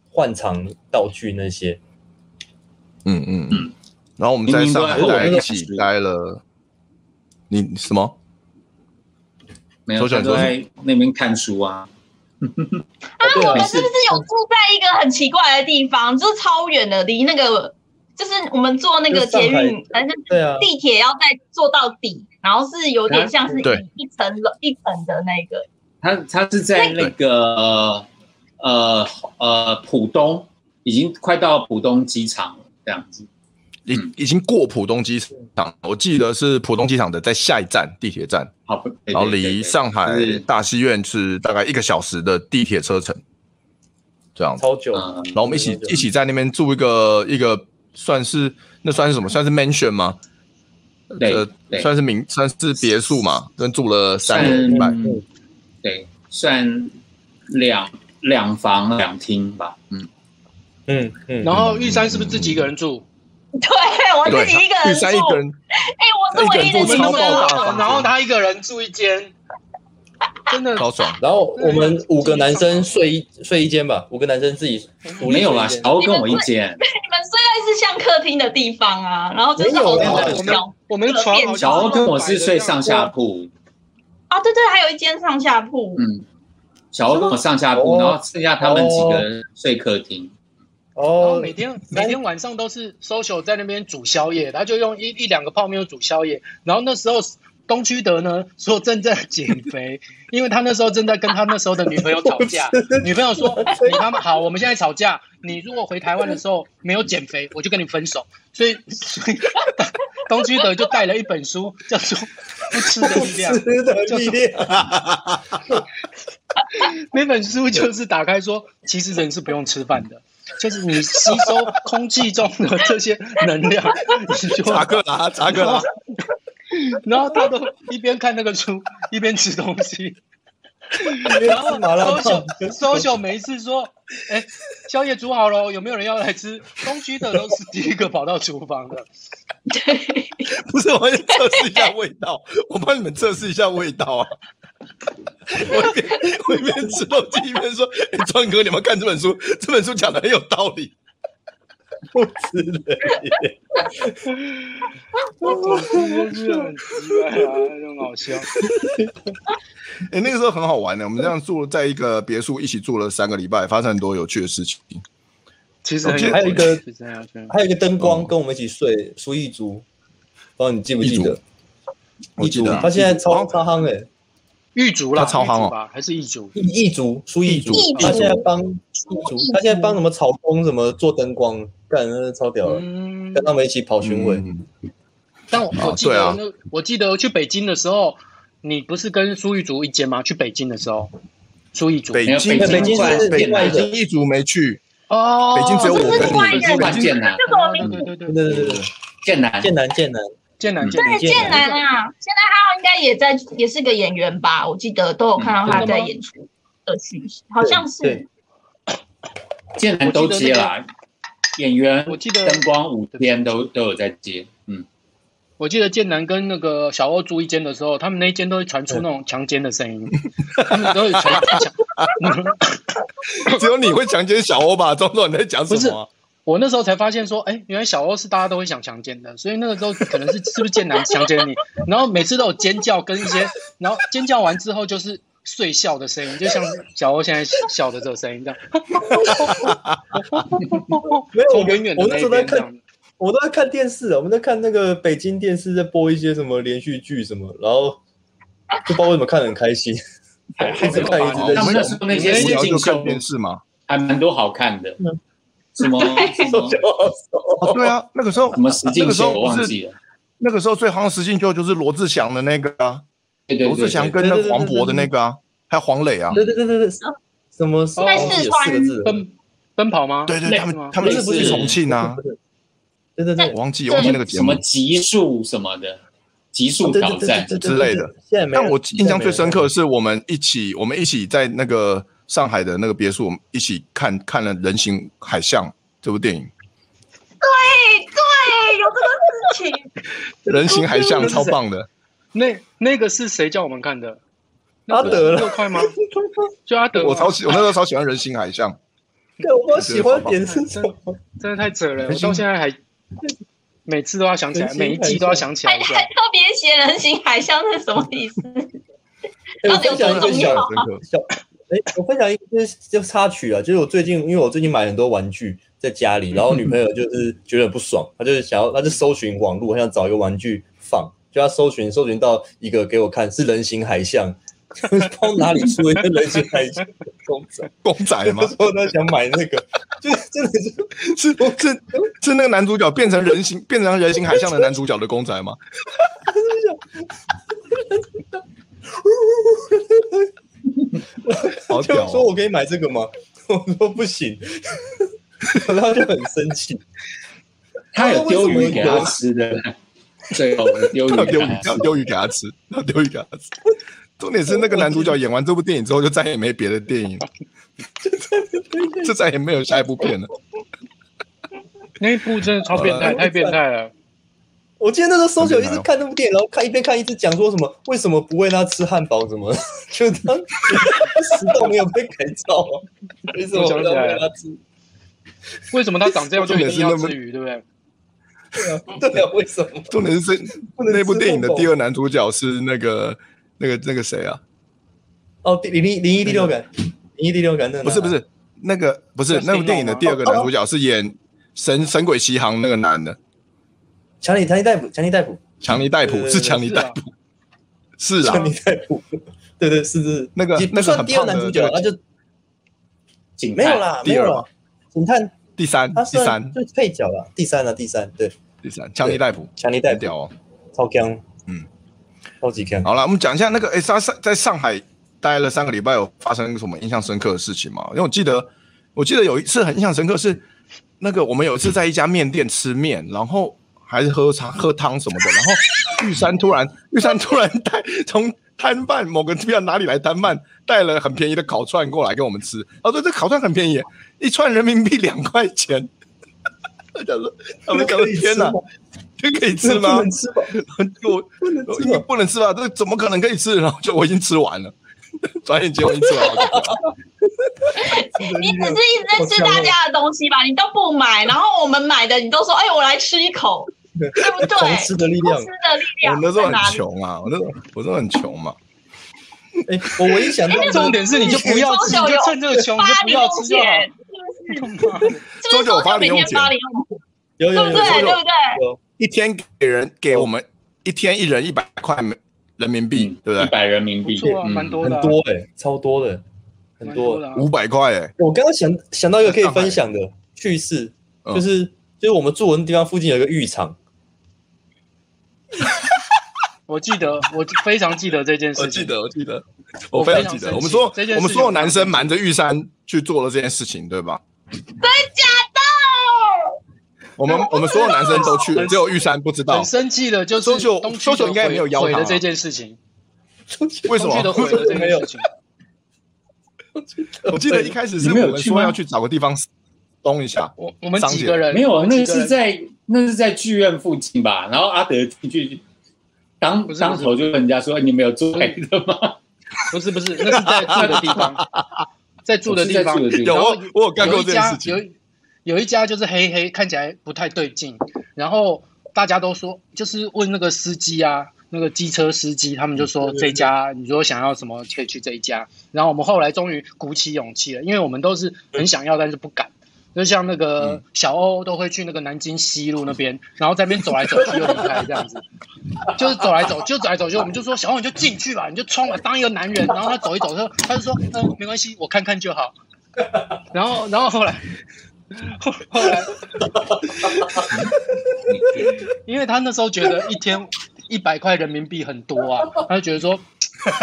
换场道具那些。嗯嗯嗯，然后我们在上海在一起待了，你什么？没有，在那边看书啊。啊，<laughs> 我们是不是有住在一个很奇怪的地方？就是超远的，离那个就是我们坐那个捷运，反正地铁要再坐到底，然后是有点像是一一层楼一层的那个。他他是在那个呃呃浦东，已经快到浦东机场。这样子，已已经过浦东机场，我记得是浦东机场的在下一站地铁站，好，然后离上海大戏院是大概一个小时的地铁车程，这样子，超久。然后我们一起一起在那边住一个一个算是那算是什么？算是 mansion 吗？对，算是民算是别墅嘛，跟住了三个礼拜，对，算两两房两厅吧，嗯。嗯嗯，然后玉山是不是自己一个人住？<laughs> 对，我自己一个人住。玉山一个人，哎，我是唯一的女生。然后他一个人住一间，真的好爽。然后我们五个男生睡一睡一间吧，五个男生自己没有啦，小欧跟我一间。你们虽然是像客厅的地方啊，然后就是好小，我们的床。小欧跟我是睡上下铺。啊，对对，还有一间上下铺。嗯，小欧跟我上下铺，然后剩下他们几个人睡客厅。哦，每天每天晚上都是 social 在那边煮宵夜，他就用一一两个泡面煮宵夜。然后那时候东区德呢说正在减肥，<laughs> 因为他那时候正在跟他那时候的女朋友吵架。<laughs> 女朋友说：“你他妈好，我们现在吵架，你如果回台湾的时候没有减肥，我就跟你分手。”所以所以 <laughs> 东区德就带了一本书，叫做《不吃的力量》。吃的力量。那本书就是打开说，其实人是不用吃饭的。就是你吸收空气中的这些能量，<laughs> 你就查克拉，<laughs> 查克拉。然后他都一边看那个书，一边吃东西。然后 social 每一次说：“哎，宵夜煮好了，有没有人要来吃？”东区的都是第一个跑到厨房的。对，<laughs> 不是，我要测试一下味道，我帮你们测试一下味道啊。我一边我一边吃东西一边说：“哎，壮哥，你们看这本书，这本书讲的很有道理。”不吃了耶，我真是很奇怪啊，很好笑。<laughs> 哎，那个时候很好玩的，我们这样住在一个别墅，一起住了三个礼拜，发生很多有趣的事情。其实还有一个，还有一个灯光跟我们一起睡，苏一竹，不知道你记不记得？我记得，他现在超超夯哎。玉竹啦，他超夯哦，还是玉竹？玉竹，苏玉竹，他现在帮玉竹，他现在帮什么草工什么做灯光，干的超屌的，跟他们一起跑巡回。但我我记得，那我记得去北京的时候，你不是跟苏玉竹一间吗？去北京的时候，苏玉竹，北京北京是北京一竹没去哦，北京只有我跟你，北京剑南，对对对对对对对，剑南剑南剑南。剑南，对剑南啊，现在他应该也在，也是个演员吧？我记得都有看到他在演出的讯息，好像是。剑南都接了，演员，我记得灯光舞天都都有在接。嗯，我记得剑南跟那个小欧住一间的时候，他们那一间都会传出那种强奸的声音，<laughs> 他们都会传强。只有你会强奸小欧吧？壮壮你在讲什么？我那时候才发现说，哎，原来小欧是大家都会想强奸的，所以那个时候可能是是不是剑南强奸你，然后每次都有尖叫跟一些，然后尖叫完之后就是碎笑的声音，就像小欧现在笑的这个声音这样。<laughs> 没有，远远的那边在看，我都在看电视，我们在看那个北京电视在播一些什么连续剧什么，然后就不知道为什么看得很开心，<laughs> 一直看一直在笑。他们那时候那些实境秀电视吗？还蛮多好看的。什么？<laughs> 对啊，那个时候什么实境秀我忘记了。那个时候最夯的实境秀就是罗志祥的那个啊，罗志祥跟那个黄渤的那个啊，还有黄磊啊。对对对对对，什么？在四川奔奔跑吗？对对，他们他们是不是重庆啊？对对对，我忘记忘记那个节目，什么极速什么的，极速挑战之类的。但我印象最深刻的是，我们一起我们一起在那个上海的那个别墅，我们一起看看了《人形海象》这部电影。对对，有这个事情，<laughs>《人形海象》超棒的。那那个是谁叫我们看的？阿德六块吗？<laughs> 就阿德，我超喜，我那时候超喜欢《人形海象》。对，我喜欢点是什么？真的太扯了，我到现在还每次都要想起来，每一季都要想起来。还还特别写人形海象是什么意思？<laughs> 我分享一个小小，哎，我分享一个就插曲啊，就是我最近因为我最近买很多玩具在家里，然后女朋友就是觉得不爽，她就是想要，她就搜寻网络，想找一个玩具放，就要搜寻搜寻到一个给我看，是人形海象。不知道哪里出一个人形海象公仔？公仔吗？说他想买那个，就是真的是是是是那个男主角变成人形变成人形海象的男主角的公仔吗？<laughs> 好屌！说我可以买这个吗？我说不行，<laughs> 然后就很生气。他有丢鱼给他吃的，最后丢鱼丢鱼丢鱼给他吃，丢鱼给他吃。重点是那个男主角演完这部电影之后，就再也没别的电影，就再也没有下一部片了。那一部真的超变态，太变态了！我记得那时候搜九一直看那部电影，然后看一边看一直讲说什么为什么不喂他吃汉堡？怎么就他石头没有被改造，<laughs> 为什么不喂他吃？为什么他长这样就一定要吃鱼？对不对？<laughs> 对啊，对啊，为什么？重点是那部电影的第二男主角是那个。那个那个谁啊？哦，零零零一第六感，零一第六感，那不是不是。那个不是那部电影的第二个男主角是演《神神鬼奇航》那个男的，强尼强尼戴普，强尼戴普，强尼戴普是强尼戴普，是啊，强尼戴普，<laughs> 对对是是。那个那个第二男主角，那就没有啦，没有了，警探第三第三。就配角了，第三了第三对。第三强尼戴普，强尼戴普哦，超强。嗯。超级强。好了，我们讲一下那个诶，上上在上海待了三个礼拜，有发生什么印象深刻的事情吗？因为我记得，我记得有一次很印象深刻是那个我们有一次在一家面店吃面，然后还是喝茶喝汤什么的，然后玉山突然玉山突然带从摊贩某个地方哪里来摊贩带了很便宜的烤串过来给我们吃，哦，对，这烤串很便宜，一串人民币两块钱。<laughs> 他说：“他们讲天哪！”这可以吃吗？不能吃吧？<laughs> 我不能吃，不能吃吧？这怎么可能可以吃？然后就我已经吃完了，<laughs> 转眼间我已经吃完了。你只是一直在吃大家的东西吧？你都不买，然后我们买的你都说：“哎，我来吃一口，对 <laughs> 不对？”吃的力量，吃的力量。我那时候很穷啊，我那时候我那时候很穷嘛。<laughs> 哎，我唯一想到重点是，你就不要吃，就趁这个穷就不要吃就好。周九发零用钱，有有有，对对不对？一天给人给我们一天一人一百块人民币，对不对？一百人民币，蛮多的，很多哎，超多的，很多，五百块哎。我刚刚想想到一个可以分享的趣事，就是就是我们住的那地方附近有一个浴场。我记得，我非常记得这件事情。我记得，我记得，我非常记得。我们说，我们所有男生瞒着玉山去做了这件事情，对吧？真假？我们我们所有男生都去了，只有玉山不知道。很生气的，就是东区东区应该也没有邀他的这件事情。为什么？东区的毁了这件事情。我记得一开始是我们说要去找个地方东一下。我我们几个人没有，那是在那是在剧院附近吧？然后阿德进去当当头就问人家说：“你没有住来的吗？”不是不是，那是在住的地方，<laughs> 在住的地方。有我我有干过这件事情。有一家就是黑黑，看起来不太对劲，然后大家都说，就是问那个司机啊，那个机车司机，他们就说这家，你如果想要什么，可以去这一家。然后我们后来终于鼓起勇气了，因为我们都是很想要，但是不敢。就像那个小欧都会去那个南京西路那边，然后在那边走来走去又离开这样子，就是走来走，就走来走去，我们就说小欧你就进去吧，你就冲了，当一个男人。然后他走一走，他他就说嗯，没关系，我看看就好。然后然后后来。后来，因为他那时候觉得一天一百块人民币很多啊，他就觉得说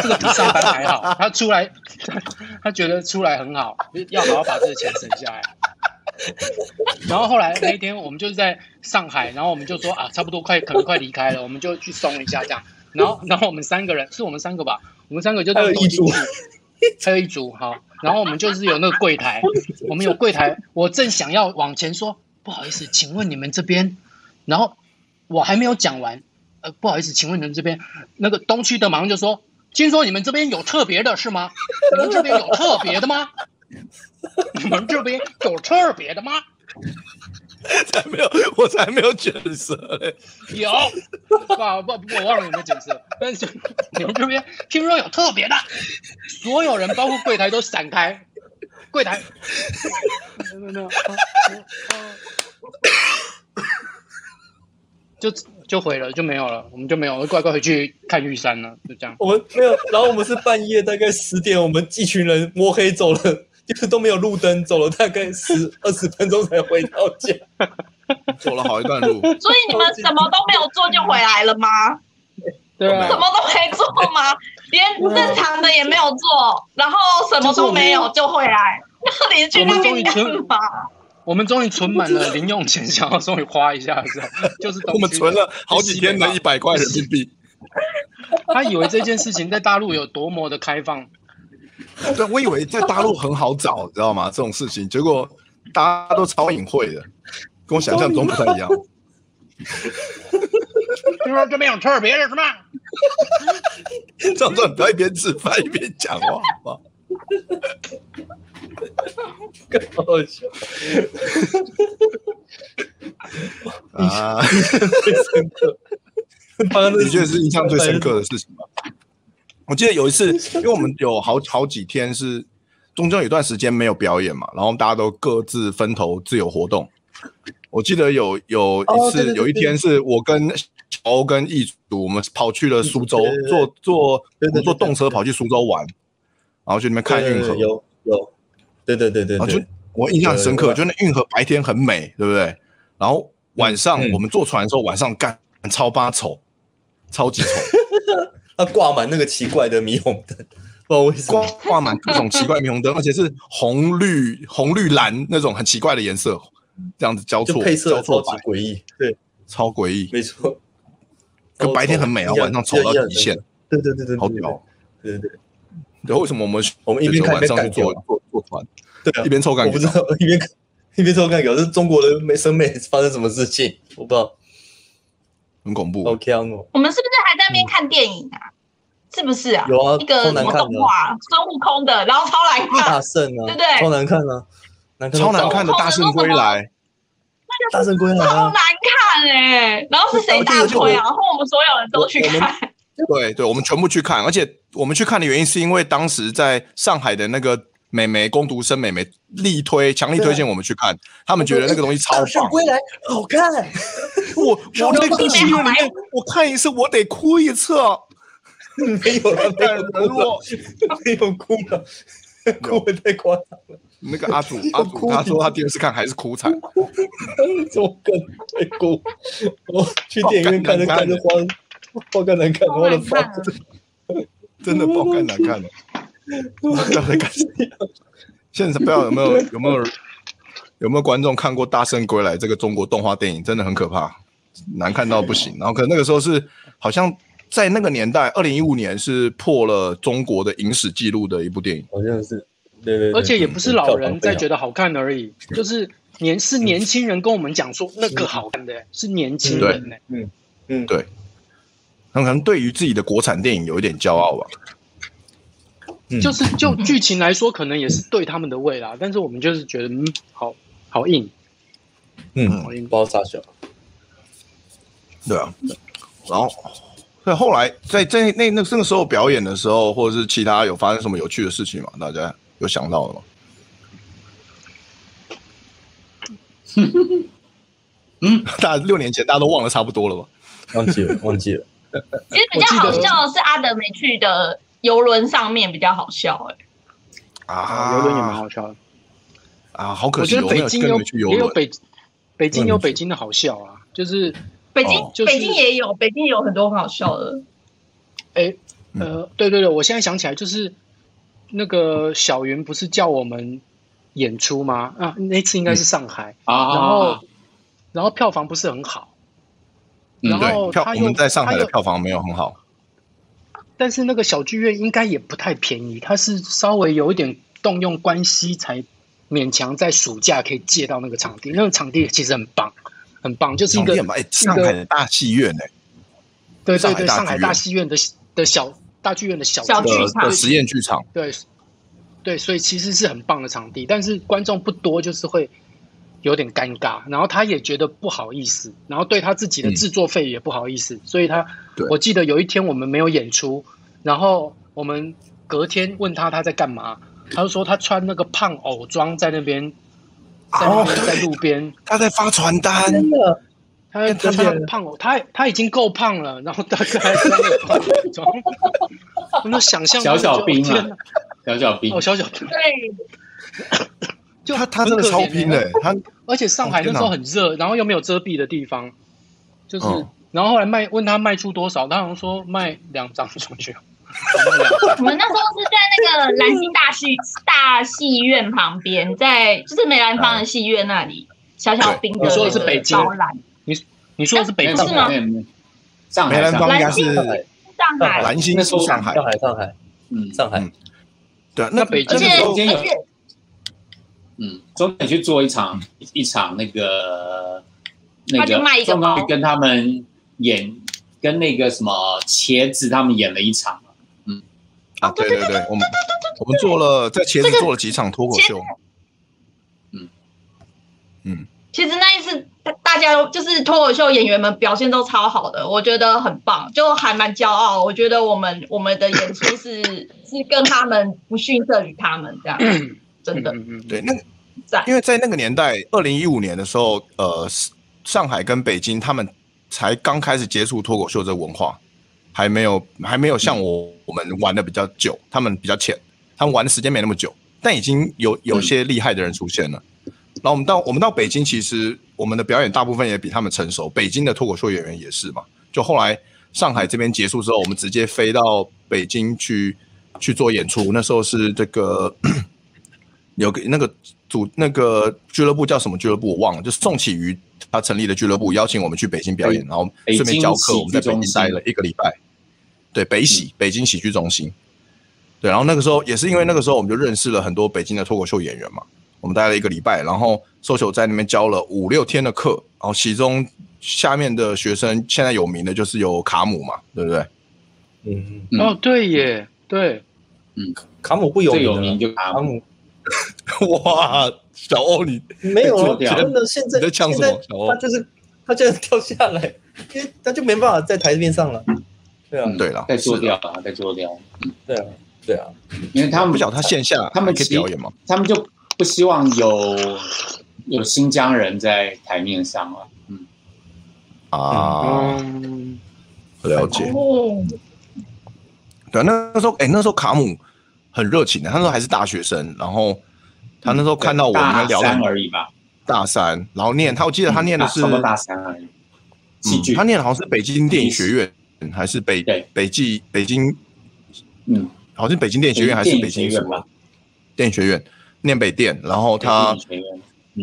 这个比上班还好。他出来，他觉得出来很好，要好好把这个钱省下来。<laughs> 然后后来那一天我们就是在上海，然后我们就说啊，差不多快可能快离开了，我们就去松一下这样。然后 <laughs> 然后我们三个人是我们三个吧，我们三个就到一组，还有一组好。然后我们就是有那个柜台，我们有柜台，我正想要往前说，不好意思，请问你们这边，然后我还没有讲完，呃，不好意思，请问你们这边那个东区的马上就说，听说你们这边有特别的是吗？你们这边有特别的吗？<laughs> <laughs> 你们这边有特别的吗？<laughs> 才没有，我才没有卷舌嘞。有，不不，我忘了有没有卷舌。但是你们这边听说有特别的，所有人包括柜台都闪开。柜台，就就毁了，就没有了，我们就没有，乖乖回去看玉山了，就这样。我们没有，然后我们是半夜大概十点，我们一群人摸黑走了。就是都没有路灯，走了大概十二十分钟才回到家，<laughs> 走了好一段路。所以你们什么都没有做就回来了吗？对啊，什么都没做吗？<laughs> 连正常的也没有做，然后什么都没有就回来，到底是去那边干嘛？我们终于存满了零用钱，想要终于花一下的时候，就是我们存了好几天的一百块人民币。他以为这件事情在大陆有多么的开放。<laughs> 对，我以为在大陆很好找，你知道吗？这种事情，结果大家都超隐晦的，跟我想象中不太一样。<laughs> 听说这边有特别的是吗？壮壮，不要一边吃饭一边讲话，好不好？更好笑。<laughs> 啊！最深刻，的确是印象最深刻的事情吧。我记得有一次，因为我们有好好几天是中间有一段时间没有表演嘛，然后大家都各自分头自由活动。我记得有有一次，有一天是我跟小欧跟易主，我们跑去了苏州，坐坐坐动车跑去苏州玩，然后去那边看运河。有有，对对对对，就我印象很深刻，就那运河白天很美，对不对？然后晚上我们坐船的时候，晚上干超巴丑，超级丑。<laughs> 它挂满那个奇怪的霓虹灯，不知道为什么挂满各种奇怪霓虹灯，而且是红绿红绿蓝那种很奇怪的颜色，这样子交错，配色超级诡异，对，超诡异，没错。跟白天很美啊，晚上丑到极限，对对对对，好屌，对对对。对，为什么我们我们一边看一边感觉，坐坐船，对，一边抽干，我不知道一边一边抽感觉，是中国的美审美发生什么事情，我不知道。很恐怖，OK 哦。我们是不是那边看电影啊？是不是啊？有啊，一个什么动画，孙悟空的，然后超难看，大圣啊，对不对？超难看啊，超难看的大圣归来，大圣归来超难看哎！然后是谁大推啊？然后我们所有人都去看，对对，我们全部去看，而且我们去看的原因是因为当时在上海的那个美眉攻读生美眉力推，强力推荐我们去看，他们觉得那个东西超棒。归来好看，我我那个戏院里面，我看一次我得哭一次。没有了，没有哭了，没有哭了，哭的太夸张了。那个阿祖，阿祖他说他第二次看还是哭惨，<laughs> 怎么可能会哭？我去电影院看着看着慌，爆肝难看，我的妈，真的爆肝难看了。不知道在干什么？现在不知道有没有有没有有没有观众看过《大圣归来》这个中国动画电影？真的很可怕，难看到不行。<laughs> 然后可能那个时候是好像。在那个年代，二零一五年是破了中国的影史记录的一部电影，好像是，对对，对，而且也不是老人在觉得好看而已，就是年是年轻人跟我们讲说那个好看的，是年轻人呢，嗯嗯，对，他可能对于自己的国产电影有一点骄傲吧，就是就剧情来说，可能也是对他们的胃啦，但是我们就是觉得嗯，好好硬，嗯，好硬，包大小，对啊，然后。对，后来在在那那那个时候表演的时候，或者是其他有发生什么有趣的事情吗？大家有想到的吗？<laughs> 嗯，大六年前大家都忘了差不多了吧？忘记了，忘记了。其实比较好笑的是阿德没去的游轮上面比较好笑哎、欸。啊，游轮也蛮好笑的。啊，好可惜，我觉得北京有也有北北京有北京的好笑啊，就是。北京、哦就是、北京也有，北京有很多很好笑的。哎，呃，对对对，我现在想起来，就是那个小云不是叫我们演出吗？啊，那次应该是上海啊，然后然后票房不是很好，然后票我们在上海的票房没有很好，但是那个小剧院应该也不太便宜，它是稍微有一点动用关系才勉强在暑假可以借到那个场地，那个场地其实很棒，很棒，就是一个上海的大戏院哎，对对对，上海大戏院的的小大剧院的小小剧场。实验剧场，对。对，所以其实是很棒的场地，但是观众不多，就是会有点尴尬。然后他也觉得不好意思，然后对他自己的制作费也不好意思，嗯、所以他，我记得有一天我们没有演出，然后我们隔天问他他在干嘛，他就说他穿那个胖偶装在那边，在那边在路边，他在发传单，真的，他他穿胖偶，他他已经够胖了，然后大概穿那个偶装，<laughs> 我那想象小小兵啊。小小兵。哦，小小兵。对，就他他真的超拼的，他而且上海那时候很热，然后又没有遮蔽的地方，就是，然后后来卖问他卖出多少，他好像说卖两张出去。<laughs> 我们那时候是在那个兰心大戏 <laughs> 大戏院旁边，在就是梅兰芳的戏院那里，小小兵的。你说的是北京？你你说的是北京吗？上海梅兰芳应该是上海，兰心是上海，上海上海，嗯，上海。对，那北京的中间有，嗯，中间去做一场一场那个那个，中间跟他们演，跟那个什么茄子他们演了一场，嗯，啊，对对对，我们我们做了在茄子做了几场脱口秀，嗯嗯，其实那一次大家就是脱口秀演员们表现都超好的，我觉得很棒，就还蛮骄傲。我觉得我们我们的演出是。是跟他们不逊色于他们这样，真的。嗯嗯对，那在因为在那个年代，二零一五年的时候，呃，上海跟北京他们才刚开始接触脱口秀这文化，还没有还没有像我我们玩的比较久，他们比较浅，他们玩的时间没那么久，但已经有有些厉害的人出现了。然后我们到我们到北京，其实我们的表演大部分也比他们成熟，北京的脱口秀演员也是嘛。就后来上海这边结束之后，我们直接飞到北京去。去做演出，那时候是这个有个那个组那个俱乐部叫什么俱乐部我忘了，就是宋启瑜他成立的俱乐部邀请我们去北京表演，然后顺便教课。我们在北京待了一个礼拜，对，北喜北京喜剧中心，对，然后那个时候也是因为那个时候我们就认识了很多北京的脱口秀演员嘛，我们待了一个礼拜，然后 Social 在那边教了五六天的课，然后其中下面的学生现在有名的就是有卡姆嘛，对不对？嗯，哦，对耶，对。嗯，卡姆不有名，最有名就卡姆。<laughs> 哇，小欧你没有 <laughs> 真的现在在呛什么？他就是他就掉下来，因为他就没办法在台面上了。对啊，对了，再做掉啊，再做掉。对啊，对啊，因为他们不晓得他线下他们可以表演吗？他们就不希望有有新疆人在台面上了。嗯啊，了解。对，那那时候哎，那时候卡姆。很热情的，他那时候还是大学生，然后他那时候看到我们聊的大三而已吧，大三，然后念他，我记得他念的是大三而已，戏剧，他念的好像是北京电影学院，还是北北技北京，嗯，好像北京电影学院还是北京什么电影学院，念北电，然后他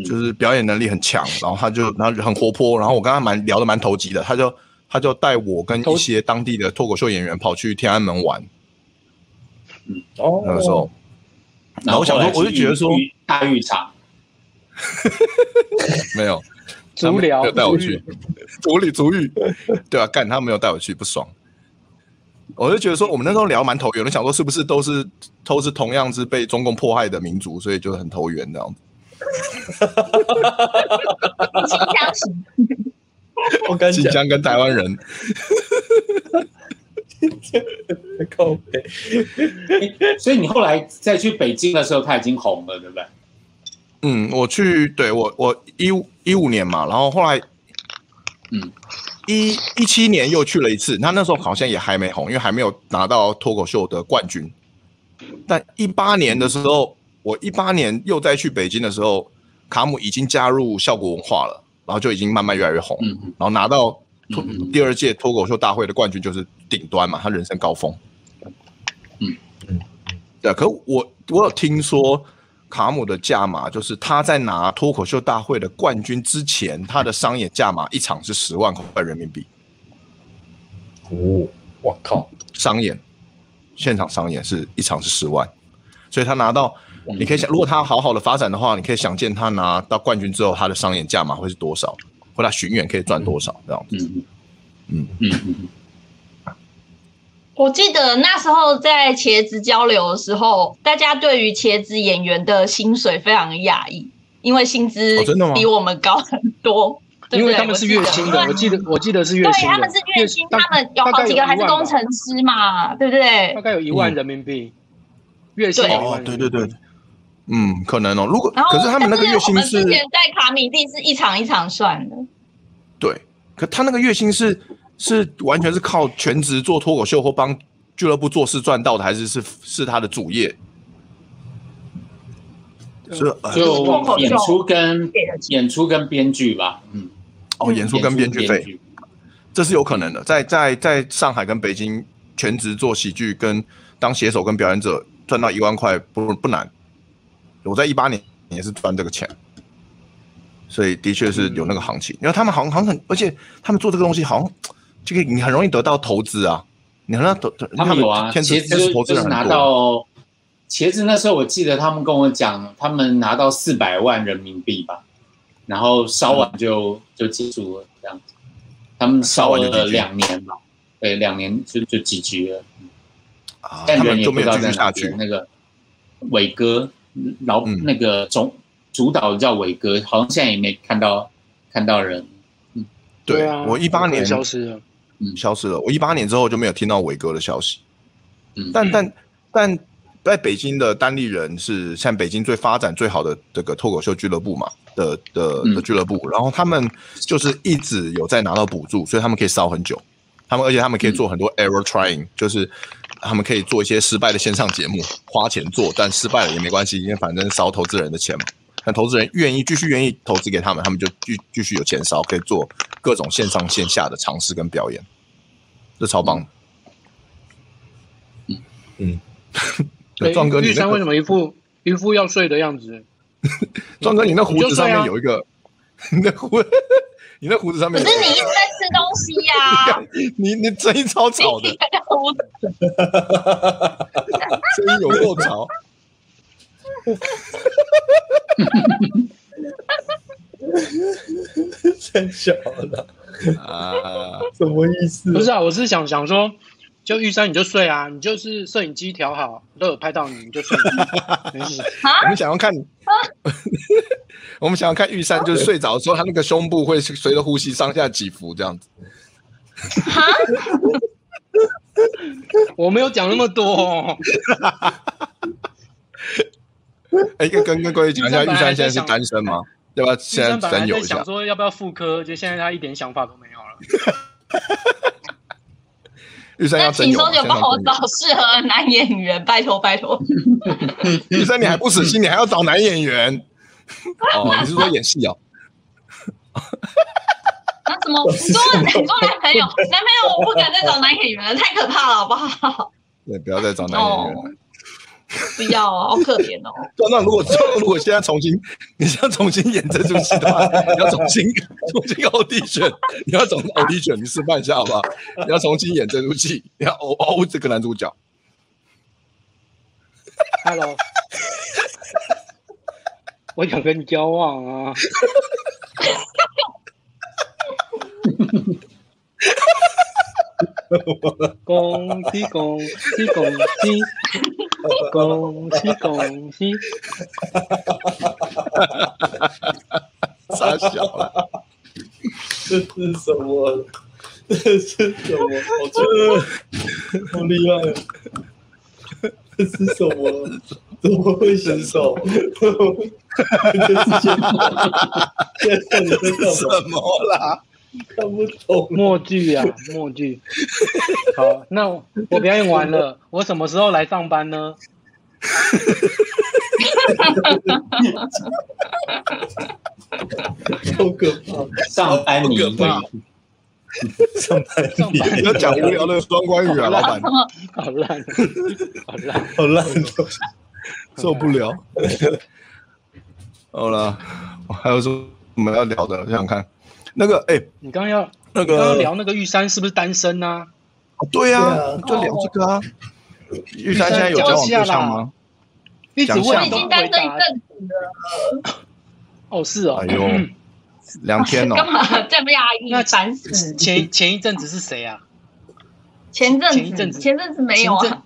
就是表演能力很强，然后他就然后很活泼，然后我跟他蛮聊得蛮投机的，他就他就带我跟一些当地的脱口秀演员跑去天安门玩。嗯，哦，那个时候，然后我想说，我就觉得说大浴场，<laughs> 没有，<laughs> 足疗。没有带我去，<laughs> 足里足浴，对啊，干他没有带我去，不爽。我就觉得说，我们那时候聊蛮投缘的，想说是不是都是都是同样是被中共迫害的民族，所以就很投缘这样子。新疆，我跟新疆跟台湾人。<laughs> 靠北，<laughs> 所以你后来再去北京的时候，他已经红了，对不对？嗯，我去，对我我一一五年嘛，然后后来，嗯，一一七年又去了一次，他那时候好像也还没红，因为还没有拿到脱口秀的冠军。但一八年的时候，我一八年又再去北京的时候，卡姆已经加入效果文化了，然后就已经慢慢越来越红，嗯、然后拿到。第二届脱口秀大会的冠军就是顶端嘛，他人生高峰。嗯嗯，对。可我我有听说卡姆的价码，就是他在拿脱口秀大会的冠军之前，他的商演价码一场是十万块人民币。哦，我靠！商演，现场商演是一场是十万，所以他拿到，你可以想，如果他好好的发展的话，你可以想见他拿到冠军之后，他的商演价码会是多少，或他巡演可以赚多少这样子。嗯嗯嗯。我记得那时候在茄子交流的时候，大家对于茄子演员的薪水非常讶异，因为薪资比我们高很多。对对，因为他们是月薪的，我记得我记得是月薪。对，他们是月薪，他们有好几个还是工程师嘛，对不对？大概有一万人民币，月薪哦，对对对，嗯，可能哦。如果可是他们那个月薪是，之前在卡米蒂是一场一场算的。对，可他那个月薪是。是完全是靠全职做脱口秀或帮俱乐部做事赚到的，还是是是他的主业？是就演出跟演出跟编剧吧，嗯，哦，演出跟编剧费，这是有可能的。在在在上海跟北京全职做喜剧跟当写手跟表演者赚到一万块不不难。我在一八年也是赚这个钱。所以的确是有那个行情，因为他们好像好像很，而且他们做这个东西好像。这个你很容易得到投资啊！你很容易得，他们有啊。茄子就是拿到茄子那时候，我记得他们跟我讲，他们拿到四百万人民币吧，然后烧完就、嗯、就结束了这样子。他们烧了两年吧，对，两年就就结局了。啊，但人也不知道在哪去。那个伟哥老、嗯、那个总主导叫伟哥，好像现在也没看到看到人。嗯，对啊，我一八年消失了。嗯，消失了。我一八年之后就没有听到伟哥的消息。嗯，但但但在北京的单立人是像北京最发展最好的这个脱口秀俱乐部嘛的的的俱乐部，然后他们就是一直有在拿到补助，所以他们可以烧很久。他们而且他们可以做很多 error trying，就是他们可以做一些失败的线上节目，花钱做，但失败了也没关系，因为反正烧投资人的钱嘛。那投资人愿意继续愿意投资给他们，他们就继继续有钱烧，可以做各种线上线下的尝试跟表演，这超棒。嗯嗯，<laughs> 对，<laughs> 壮哥，玉山为什么一副一副要睡的样子？<laughs> 壮哥，你那胡子上面有一个，你那胡，你那胡子上面，可是你一直在吃东西呀？你你声音超吵的，声音有够吵。<laughs> 太小了啊！什么意思？不是啊，我是想想说，就玉山你就睡啊，你就是摄影机调好，都有拍到你，你就睡。没 <laughs> 事。我们想要看，<laughs> 我们想要看玉山，就是睡着的时候，他那个胸部会随着呼吸上下起伏，这样子。哈？我没有讲那么多哦。<laughs> 哎，跟跟跟各位讲一下，玉山现在是单身吗？要不要先征友一下？想说要不要复科？就现在他一点想法都没有了。<laughs> 玉山要请收姐帮我找适合的男演员，拜托拜托。<laughs> 玉山你还不死心，你还要找男演员？哦，你是说演戏哦？那什么？你说你说男朋友？男朋友我不敢再找男演员了，太可怕了，好不好？对，不要再找男演员了。不要啊，好可怜哦。<laughs> 那如果如果现在重新，<laughs> 你现在重新演这出戏的话，你要重新 <laughs> 重新 audition，你要重新 audition，你示范一下好不好？你要重新演这出戏，你要哦哦这个男主角。Hello，我想跟你交往啊。恭喜恭喜恭喜！恭喜恭喜！<laughs> 傻笑了，这是什么？这是什么？我觉得好厉害！这是什么？怎么会选手？这是什么啦？看不懂默剧啊，默剧。好，那我表演完了，我什么时候来上班呢？好可怕！上班你！上班上班，你要讲无聊的双关语啊，老板。好烂，好烂，好烂！受不了。好了，还有什么要聊的？想想看，那个，哎、欸，你刚刚要那个刚刚聊那个玉山是不是单身呢、啊？哦，对呀、啊，就聊这个啊。玉山现在有交往对象吗？一直问，我已经单身一阵子了。哦，是哦。哎呦，两天哦。<laughs> 干嘛这么压抑？那烦死。前前一阵子是谁啊？前阵前阵子前阵子没有啊。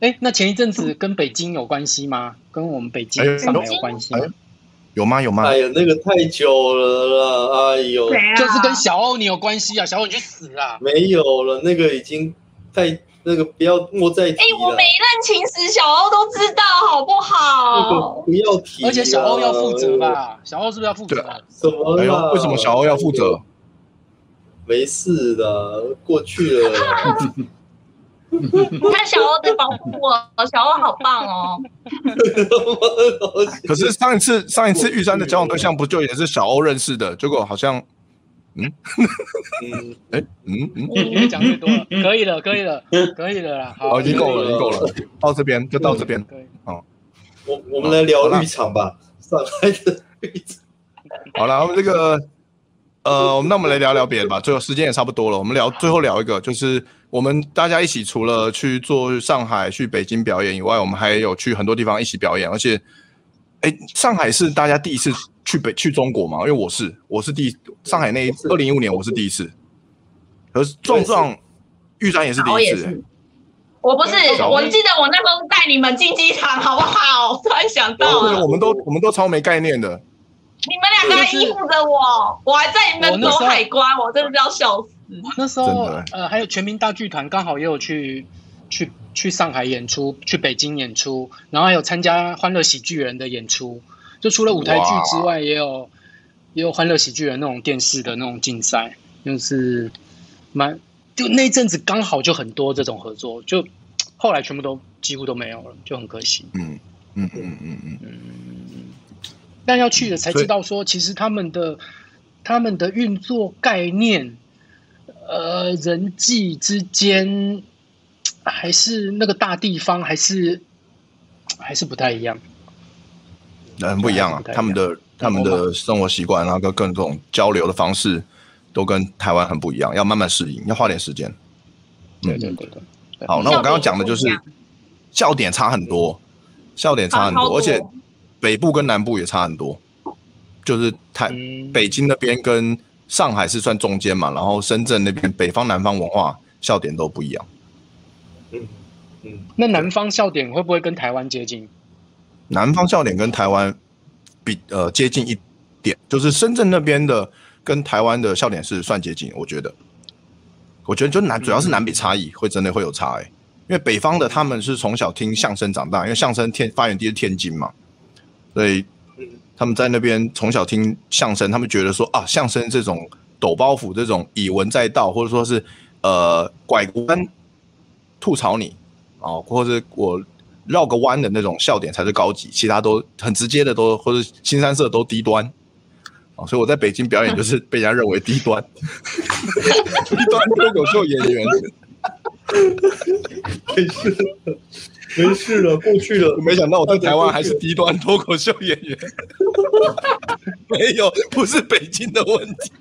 哎，那前一阵子跟北京有关系吗？跟我们北京上海有关系吗？有吗？有吗？哎呀，那个太久了啦！哎呦，就是跟小欧你有关系啊！小欧你去死啦！没有了，那个已经太那个不要莫再提了。哎，我每一任情史小欧都知道，好不好？那个不要提，而且小欧要负责吧？小欧是不是要负责？什么？哎呦，为什么小欧要负责？没事的，过去了。<laughs> 看小欧在保护我，小欧好棒哦！<laughs> 可是上一次上一次玉山的交往对象不就也是小欧认识的？结果好像，嗯，嗯，<laughs> 哎，嗯嗯，别讲太多了，可以了，可以了，可以了啦，好，已经够了，已经够了，到这边就到这边，好，我我们来聊绿场吧，上海的绿场。好了，我们这个，呃，那我们来聊聊别的吧，最后时间也差不多了，我们聊最后聊一个就是。我们大家一起除了去做上海、去北京表演以外，我们还有去很多地方一起表演。而且，哎，上海是大家第一次去北去中国嘛？因为我是我是第上海那二零一五年我是第一次，可是壮壮玉山也是第一次。我不是，我记得我那时候带你们进机场，好不好？突然想到了，我们都我们都超没概念的。你们两个还依附着我，我还在你们走海关，我真的要笑死。那时候，呃，还有全民大剧团刚好也有去去去上海演出，去北京演出，然后还有参加《欢乐喜剧人》的演出。就除了舞台剧之外，也有也有《欢乐喜剧人》那种电视的那种竞赛，就是蛮就那阵子刚好就很多这种合作，就后来全部都几乎都没有了，就很可惜。嗯嗯嗯嗯嗯嗯。但要去了才知道，说其实他们的他们的运作概念。呃，人际之间还是那个大地方，还是还是不太一样，很不一样啊！他们的他们的生活习惯，然后跟各种交流的方式，都跟台湾很不一样，要慢慢适应，要花点时间。对对对对。好，那我刚刚讲的就是笑点差很多，笑点差很多，而且北部跟南部也差很多，就是台北京那边跟。上海是算中间嘛，然后深圳那边北方南方文化笑点都不一样。嗯嗯，那南方笑点会不会跟台湾接近？南方笑点跟台湾比呃接近一点，就是深圳那边的跟台湾的笑点是算接近，我觉得。我觉得就南主要是南北差异会真的会有差哎、欸，因为北方的他们是从小听相声长大，因为相声天发源地是天津嘛，所以。他们在那边从小听相声，他们觉得说啊，相声这种抖包袱、这种以文在道，或者说是呃拐弯吐槽你啊，或者我绕个弯的那种笑点才是高级，其他都很直接的都或者新三色都低端啊，所以我在北京表演就是 <laughs> 被人家认为低端，<laughs> 低端脱口秀演员。<laughs> 没事了，过去了。<laughs> 没想到我在台湾还是低端脱口秀演员。<laughs> 没有，不是北京的问题。